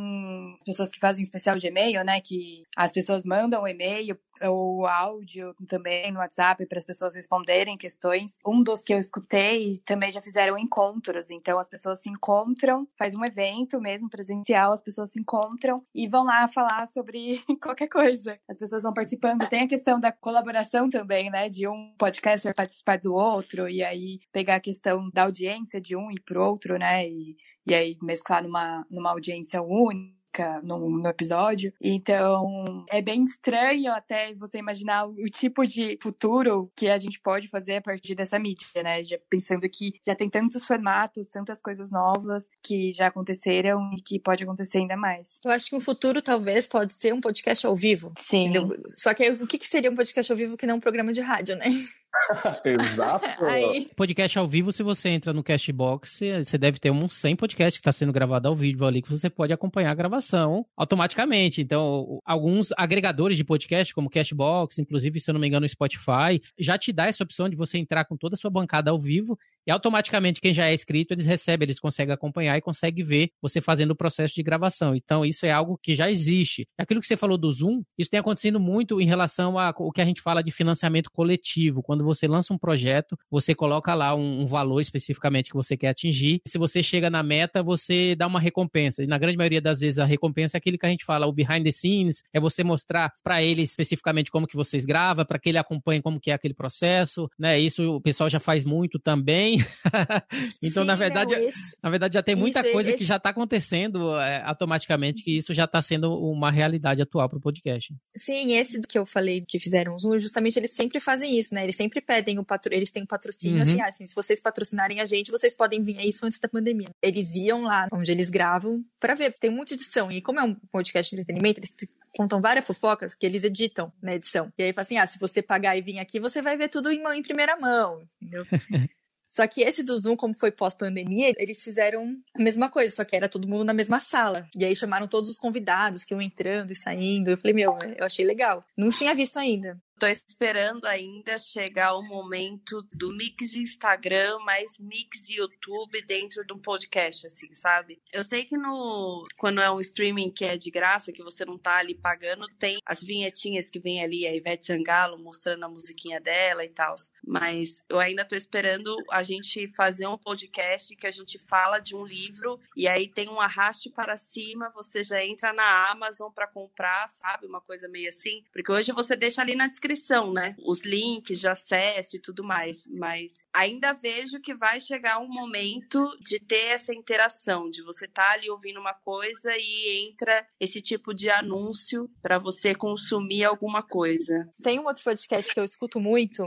pessoas que fazem especial de e-mail, né? Que as pessoas mandam o e-mail o áudio também no WhatsApp para as pessoas responderem questões. Um dos que eu escutei também já fizeram encontros, então as pessoas se encontram, faz um evento mesmo presencial, as pessoas se encontram e vão lá falar sobre qualquer coisa. As pessoas vão participando. Tem a questão da colaboração também, né, de um podcaster participar do outro e aí pegar a questão da audiência de um e pro outro, né, e, e aí mesclar numa, numa audiência única no, no, episódio. Então, é bem estranho até você imaginar o, tipo de futuro que a gente pode fazer a partir dessa mídia, né? Já pensando que já tem tantos formatos, tantas coisas novas que já aconteceram e que pode acontecer ainda mais. Eu acho que o futuro talvez pode ser um podcast ao vivo. Sim. Entendeu? Só que o que seria um podcast ao vivo que não um programa de rádio, né? Exato. Aí... Podcast ao vivo, se você entra no Cashbox, você deve ter uns 100 podcasts que está sendo gravado ao vivo ali, que você pode acompanhar a gravação automaticamente. Então, alguns agregadores de podcast, como Cashbox, inclusive, se eu não me engano, o Spotify, já te dá essa opção de você entrar com toda a sua bancada ao vivo e automaticamente quem já é inscrito, eles recebem, eles conseguem acompanhar e conseguem ver você fazendo o processo de gravação. Então, isso é algo que já existe. Aquilo que você falou do Zoom, isso tem acontecido muito em relação ao que a gente fala de financiamento coletivo. Quando você lança um projeto, você coloca lá um, um valor especificamente que você quer atingir. Se você chega na meta, você dá uma recompensa. E na grande maioria das vezes a recompensa é aquilo que a gente fala, o behind the scenes, é você mostrar para ele especificamente como que vocês gravam, para que ele acompanhe como que é aquele processo, né? Isso o pessoal já faz muito também. então, Sim, na verdade, não, esse... na verdade já tem muita isso, coisa esse... que já está acontecendo é, automaticamente que isso já está sendo uma realidade atual para o podcast. Sim, esse que eu falei que fizeram Zoom, justamente eles sempre fazem isso, né? Eles sempre pedem o patro... eles têm um patrocínio uhum. assim, ah, assim, se vocês patrocinarem a gente, vocês podem vir a isso antes da pandemia. Eles iam lá onde eles gravam para ver, tem muita edição e como é um podcast de entretenimento, eles contam várias fofocas que eles editam na edição. E aí fala assim: ah, se você pagar e vir aqui, você vai ver tudo em, mão, em primeira mão, entendeu? Só que esse do Zoom, como foi pós-pandemia, eles fizeram a mesma coisa, só que era todo mundo na mesma sala. E aí chamaram todos os convidados que iam entrando e saindo. Eu falei, meu, eu achei legal. Não tinha visto ainda. Tô esperando ainda chegar o momento do mix Instagram, mais mix YouTube dentro de um podcast, assim, sabe? Eu sei que no quando é um streaming que é de graça, que você não tá ali pagando, tem as vinhetinhas que vem ali, a Ivete Sangalo mostrando a musiquinha dela e tal. Mas eu ainda tô esperando a gente fazer um podcast que a gente fala de um livro e aí tem um arraste para cima, você já entra na Amazon para comprar, sabe? Uma coisa meio assim. Porque hoje você deixa ali na descrição descrição, né? Os links de acesso e tudo mais. Mas ainda vejo que vai chegar um momento de ter essa interação, de você estar tá ali ouvindo uma coisa e entra esse tipo de anúncio para você consumir alguma coisa. Tem um outro podcast que eu escuto muito,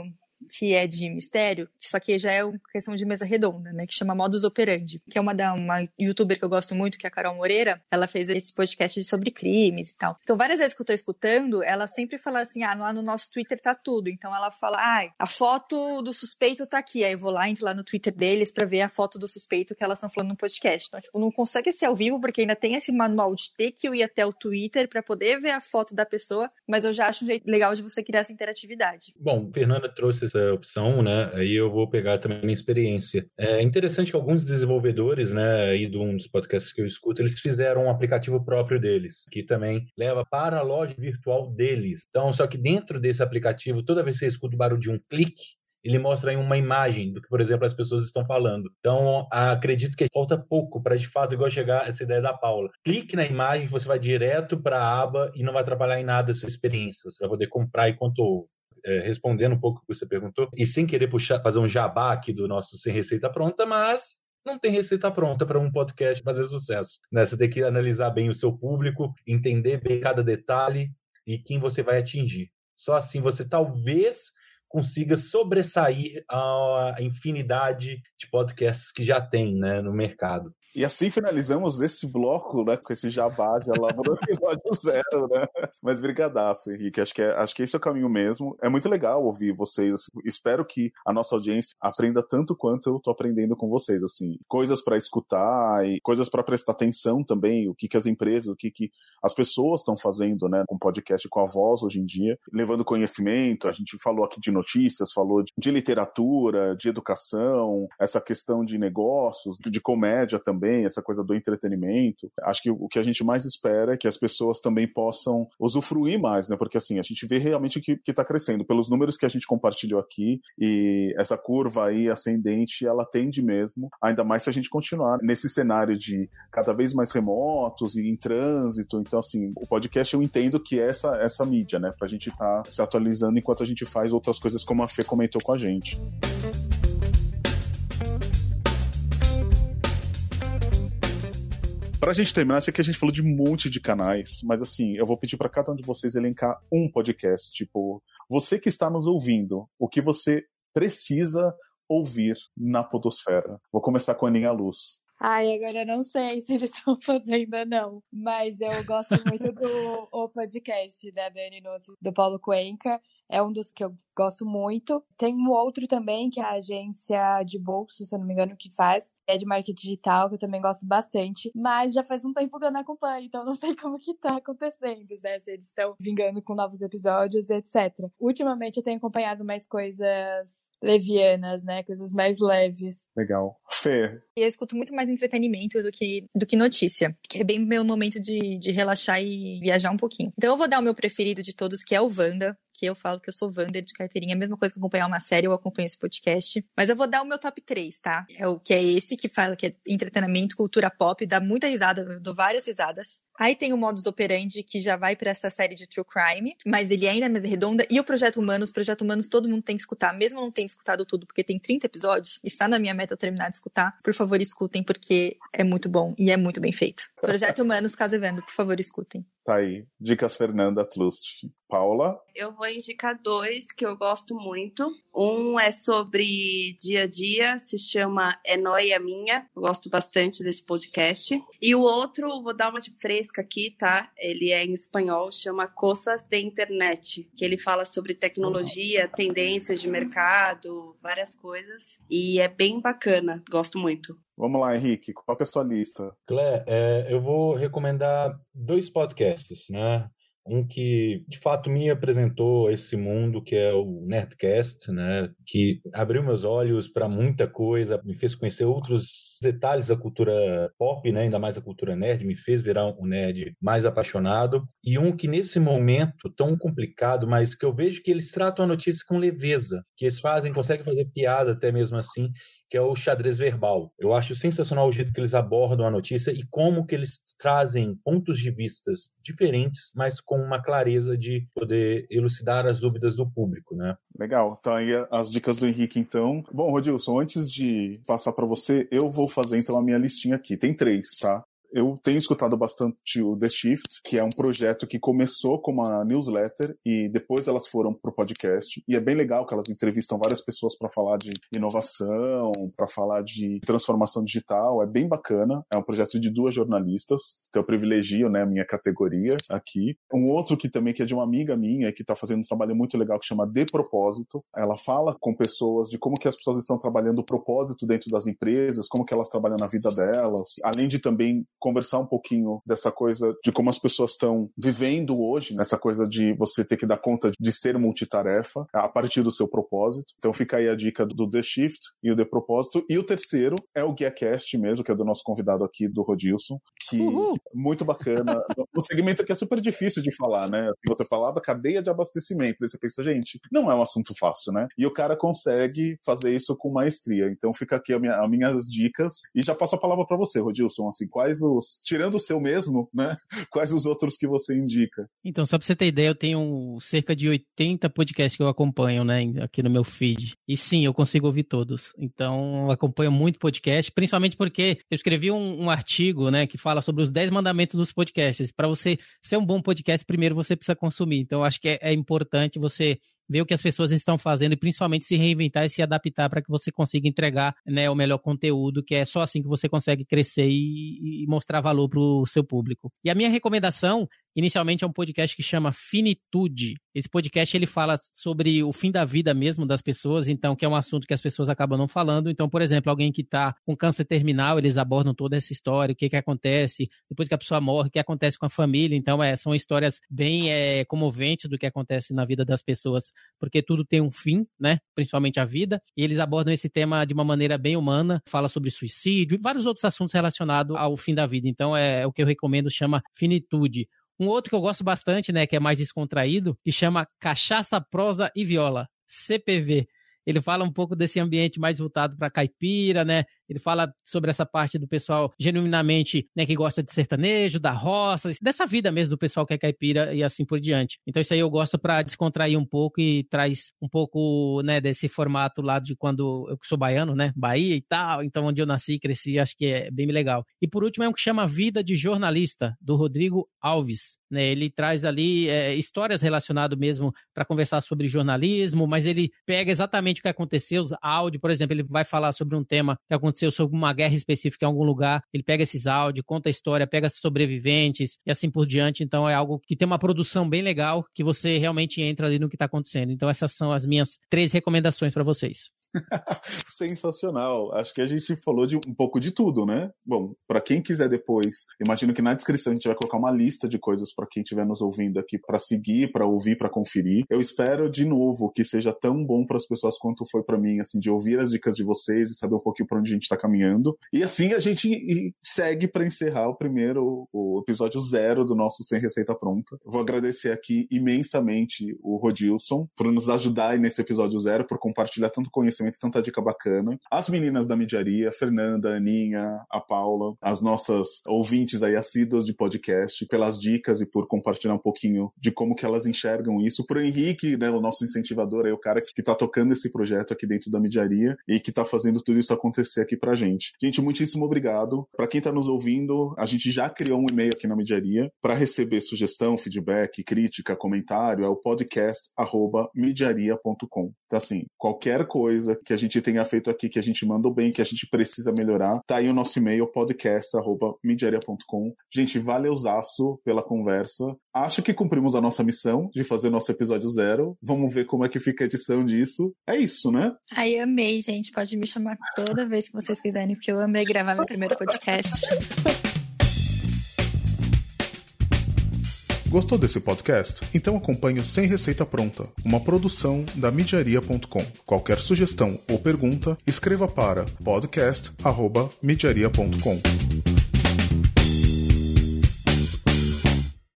que é de mistério, só que já é uma questão de mesa redonda, né? Que chama Modus Operandi, que é uma da uma youtuber que eu gosto muito, que é a Carol Moreira. Ela fez esse podcast sobre crimes e tal. Então, várias vezes que eu tô escutando, ela sempre fala assim: ah, lá no nosso Twitter tá tudo. Então ela fala: ah, a foto do suspeito tá aqui. Aí eu vou lá, entro lá no Twitter deles para ver a foto do suspeito que elas estão falando no podcast. Então, tipo, não consegue ser ao vivo, porque ainda tem esse manual de ter que eu ir até o Twitter para poder ver a foto da pessoa, mas eu já acho um jeito legal de você criar essa interatividade. Bom, Fernanda trouxe essa opção, né? Aí eu vou pegar também a minha experiência. É interessante que alguns desenvolvedores, né, aí de um dos podcasts que eu escuto, eles fizeram um aplicativo próprio deles, que também leva para a loja virtual deles. Então, só que dentro desse aplicativo, toda vez que você escuta o barulho de um clique, ele mostra aí uma imagem do que, por exemplo, as pessoas estão falando. Então, acredito que falta pouco para, de fato, igual chegar essa ideia da Paula. Clique na imagem, você vai direto para a aba e não vai atrapalhar em nada a sua experiência. Você vai poder comprar enquanto ouve é, respondendo um pouco o que você perguntou, e sem querer puxar, fazer um jabá aqui do nosso Sem Receita Pronta, mas não tem receita pronta para um podcast fazer sucesso. Né? Você tem que analisar bem o seu público, entender bem cada detalhe e quem você vai atingir. Só assim você talvez consiga sobressair a infinidade de podcasts que já tem né, no mercado. E assim finalizamos esse bloco, né, com esse jabá de lá no episódio zero, né? Mas brigadaço, Henrique. Acho que, é, acho que esse é o caminho mesmo. É muito legal ouvir vocês. Assim, espero que a nossa audiência aprenda tanto quanto eu tô aprendendo com vocês, assim. Coisas para escutar e coisas para prestar atenção também, o que que as empresas, o que que as pessoas estão fazendo, né, com podcast com a voz hoje em dia, levando conhecimento. A gente falou aqui de notícias, falou de, de literatura, de educação, essa questão de negócios, de comédia também essa coisa do entretenimento. Acho que o que a gente mais espera é que as pessoas também possam usufruir mais, né? Porque assim, a gente vê realmente que, que tá crescendo. Pelos números que a gente compartilhou aqui, e essa curva aí ascendente, ela tende mesmo, ainda mais se a gente continuar nesse cenário de cada vez mais remotos e em trânsito. Então, assim, o podcast eu entendo que é essa, essa mídia, né? Pra gente estar tá se atualizando enquanto a gente faz outras coisas como a Fê comentou com a gente. Pra gente terminar, sei que a gente falou de um monte de canais, mas assim, eu vou pedir para cada um de vocês elencar um podcast. Tipo, você que está nos ouvindo, o que você precisa ouvir na Podosfera? Vou começar com a Aninha Luz. Ai, agora eu não sei se eles estão fazendo não, mas eu gosto muito do o podcast da Dani Nossi, do Paulo Cuenca é um dos que eu gosto muito. Tem um outro também, que é a agência de bolso, se eu não me engano, que faz. É de marketing digital, que eu também gosto bastante. Mas já faz um tempo que eu não acompanho, então não sei como que tá acontecendo, né? Se eles estão vingando com novos episódios, etc. Ultimamente eu tenho acompanhado mais coisas levianas, né? Coisas mais leves. Legal. Fê. Eu escuto muito mais entretenimento do que, do que notícia, que é bem meu momento de, de relaxar e viajar um pouquinho. Então eu vou dar o meu preferido de todos, que é o Wanda que eu falo que eu sou Wander de carteirinha, a mesma coisa que acompanhar uma série, eu acompanho esse podcast. Mas eu vou dar o meu top 3, tá? É o que é esse que fala que é entretenimento, cultura pop, dá muita risada, dou várias risadas. Aí tem o Modus Operandi, que já vai para essa série de True Crime, mas ele é ainda é mais redonda. E o Projeto Humanos, Projeto Humanos todo mundo tem que escutar, mesmo não tendo escutado tudo, porque tem 30 episódios, está na minha meta eu terminar de escutar. Por favor, escutem, porque é muito bom e é muito bem feito. Projeto Humanos, caso vendo, por favor, escutem. Tá aí. Dicas Fernanda Tlust. Paula? Eu vou indicar dois que eu gosto muito. Um é sobre dia a dia, se chama É Noia Minha. Eu gosto bastante desse podcast. E o outro, vou dar uma de fresca aqui, tá? Ele é em espanhol, chama Coisas de Internet, que ele fala sobre tecnologia, tendências de mercado, várias coisas. E é bem bacana, gosto muito. Vamos lá, Henrique, qual é a sua lista? Clé, é, eu vou recomendar dois podcasts, né? Um que de fato me apresentou esse mundo que é o Nerdcast, né, que abriu meus olhos para muita coisa, me fez conhecer outros detalhes da cultura pop, né, ainda mais a cultura nerd, me fez virar um nerd mais apaixonado, e um que nesse momento tão complicado, mas que eu vejo que eles tratam a notícia com leveza, que eles fazem, conseguem fazer piada até mesmo assim, que é o xadrez verbal. Eu acho sensacional o jeito que eles abordam a notícia e como que eles trazem pontos de vistas diferentes, mas com uma clareza de poder elucidar as dúvidas do público, né? Legal. Tá aí as dicas do Henrique, então. Bom, Rodilson, antes de passar para você, eu vou fazer então a minha listinha aqui. Tem três, tá? Eu tenho escutado bastante o The Shift, que é um projeto que começou como uma newsletter e depois elas foram pro podcast. E é bem legal que elas entrevistam várias pessoas para falar de inovação, para falar de transformação digital. É bem bacana. É um projeto de duas jornalistas. Então eu privilegio, né, a minha categoria aqui. Um outro que também que é de uma amiga minha que está fazendo um trabalho muito legal que chama De Propósito. Ela fala com pessoas de como que as pessoas estão trabalhando o propósito dentro das empresas, como que elas trabalham na vida delas, além de também conversar um pouquinho dessa coisa de como as pessoas estão vivendo hoje, nessa coisa de você ter que dar conta de ser multitarefa a partir do seu propósito. Então fica aí a dica do The Shift e o The Propósito. E o terceiro é o GuiaCast mesmo, que é do nosso convidado aqui, do Rodilson, que Uhul. é muito bacana. um segmento que é super difícil de falar, né? Assim, você falar da cadeia de abastecimento, aí você pensa, gente, não é um assunto fácil, né? E o cara consegue fazer isso com maestria. Então fica aqui as minha, minhas dicas e já passo a palavra para você, Rodilson, assim, quais o outros, tirando o seu mesmo, né? Quais os outros que você indica? Então, só pra você ter ideia, eu tenho cerca de 80 podcasts que eu acompanho, né, aqui no meu feed. E sim, eu consigo ouvir todos. Então, eu acompanho muito podcast, principalmente porque eu escrevi um, um artigo, né, que fala sobre os 10 mandamentos dos podcasts. Para você ser um bom podcast, primeiro você precisa consumir. Então, acho que é, é importante você ver o que as pessoas estão fazendo e principalmente se reinventar e se adaptar para que você consiga entregar né, o melhor conteúdo, que é só assim que você consegue crescer e, e mostrar valor para o seu público. E a minha recomendação Inicialmente é um podcast que chama Finitude. Esse podcast ele fala sobre o fim da vida mesmo das pessoas, então que é um assunto que as pessoas acabam não falando. Então, por exemplo, alguém que está com câncer terminal, eles abordam toda essa história, o que que acontece depois que a pessoa morre, o que acontece com a família. Então, é, são histórias bem é, comoventes do que acontece na vida das pessoas, porque tudo tem um fim, né? Principalmente a vida. E eles abordam esse tema de uma maneira bem humana, fala sobre suicídio e vários outros assuntos relacionados ao fim da vida. Então, é, é o que eu recomendo, chama Finitude. Um outro que eu gosto bastante, né, que é mais descontraído, que chama Cachaça, Prosa e Viola, CPV. Ele fala um pouco desse ambiente mais voltado para caipira, né? Ele fala sobre essa parte do pessoal genuinamente, né, que gosta de sertanejo, da roça, dessa vida mesmo do pessoal que é caipira e assim por diante. Então isso aí eu gosto para descontrair um pouco e traz um pouco, né, desse formato lá de quando eu sou baiano, né, Bahia e tal, então onde eu nasci e cresci, acho que é bem legal. E por último é um que chama Vida de Jornalista, do Rodrigo Alves. Né, ele traz ali é, histórias relacionadas mesmo para conversar sobre jornalismo, mas ele pega exatamente o que aconteceu, os áudios, por exemplo, ele vai falar sobre um tema que aconteceu aconteceu sobre uma guerra específica em algum lugar, ele pega esses áudios, conta a história, pega sobreviventes e assim por diante. Então é algo que tem uma produção bem legal, que você realmente entra ali no que está acontecendo. Então essas são as minhas três recomendações para vocês. Sensacional. Acho que a gente falou de um pouco de tudo, né? Bom, para quem quiser depois, imagino que na descrição a gente vai colocar uma lista de coisas para quem estiver nos ouvindo aqui para seguir, para ouvir, para conferir. Eu espero de novo que seja tão bom para as pessoas quanto foi para mim, assim, de ouvir as dicas de vocês e saber um pouquinho para onde a gente está caminhando. E assim a gente segue para encerrar o primeiro, o episódio zero do nosso Sem Receita Pronta. Vou agradecer aqui imensamente o Rodilson por nos ajudar nesse episódio zero, por compartilhar tanto conhecimento tanta dica bacana. As meninas da Midiaria, Fernanda, Aninha, a Paula, as nossas ouvintes aí assíduas de podcast, pelas dicas e por compartilhar um pouquinho de como que elas enxergam isso. Pro Henrique, né, o nosso incentivador aí, o cara que tá tocando esse projeto aqui dentro da Midiaria e que tá fazendo tudo isso acontecer aqui pra gente. Gente, muitíssimo obrigado. Para quem tá nos ouvindo, a gente já criou um e-mail aqui na Midiaria para receber sugestão, feedback, crítica, comentário, é o podcast@midiaria.com. Então assim, qualquer coisa que a gente tenha feito aqui, que a gente mandou bem, que a gente precisa melhorar, tá aí o nosso e-mail, podcast.midiaria.com. Gente, valeuzaço pela conversa. Acho que cumprimos a nossa missão de fazer nosso episódio zero. Vamos ver como é que fica a edição disso. É isso, né? Ai, amei, gente. Pode me chamar toda vez que vocês quiserem, porque eu amei gravar meu primeiro podcast. Gostou desse podcast? Então acompanhe o Sem Receita Pronta, uma produção da Midiaria.com. Qualquer sugestão ou pergunta, escreva para podcast.midiaria.com.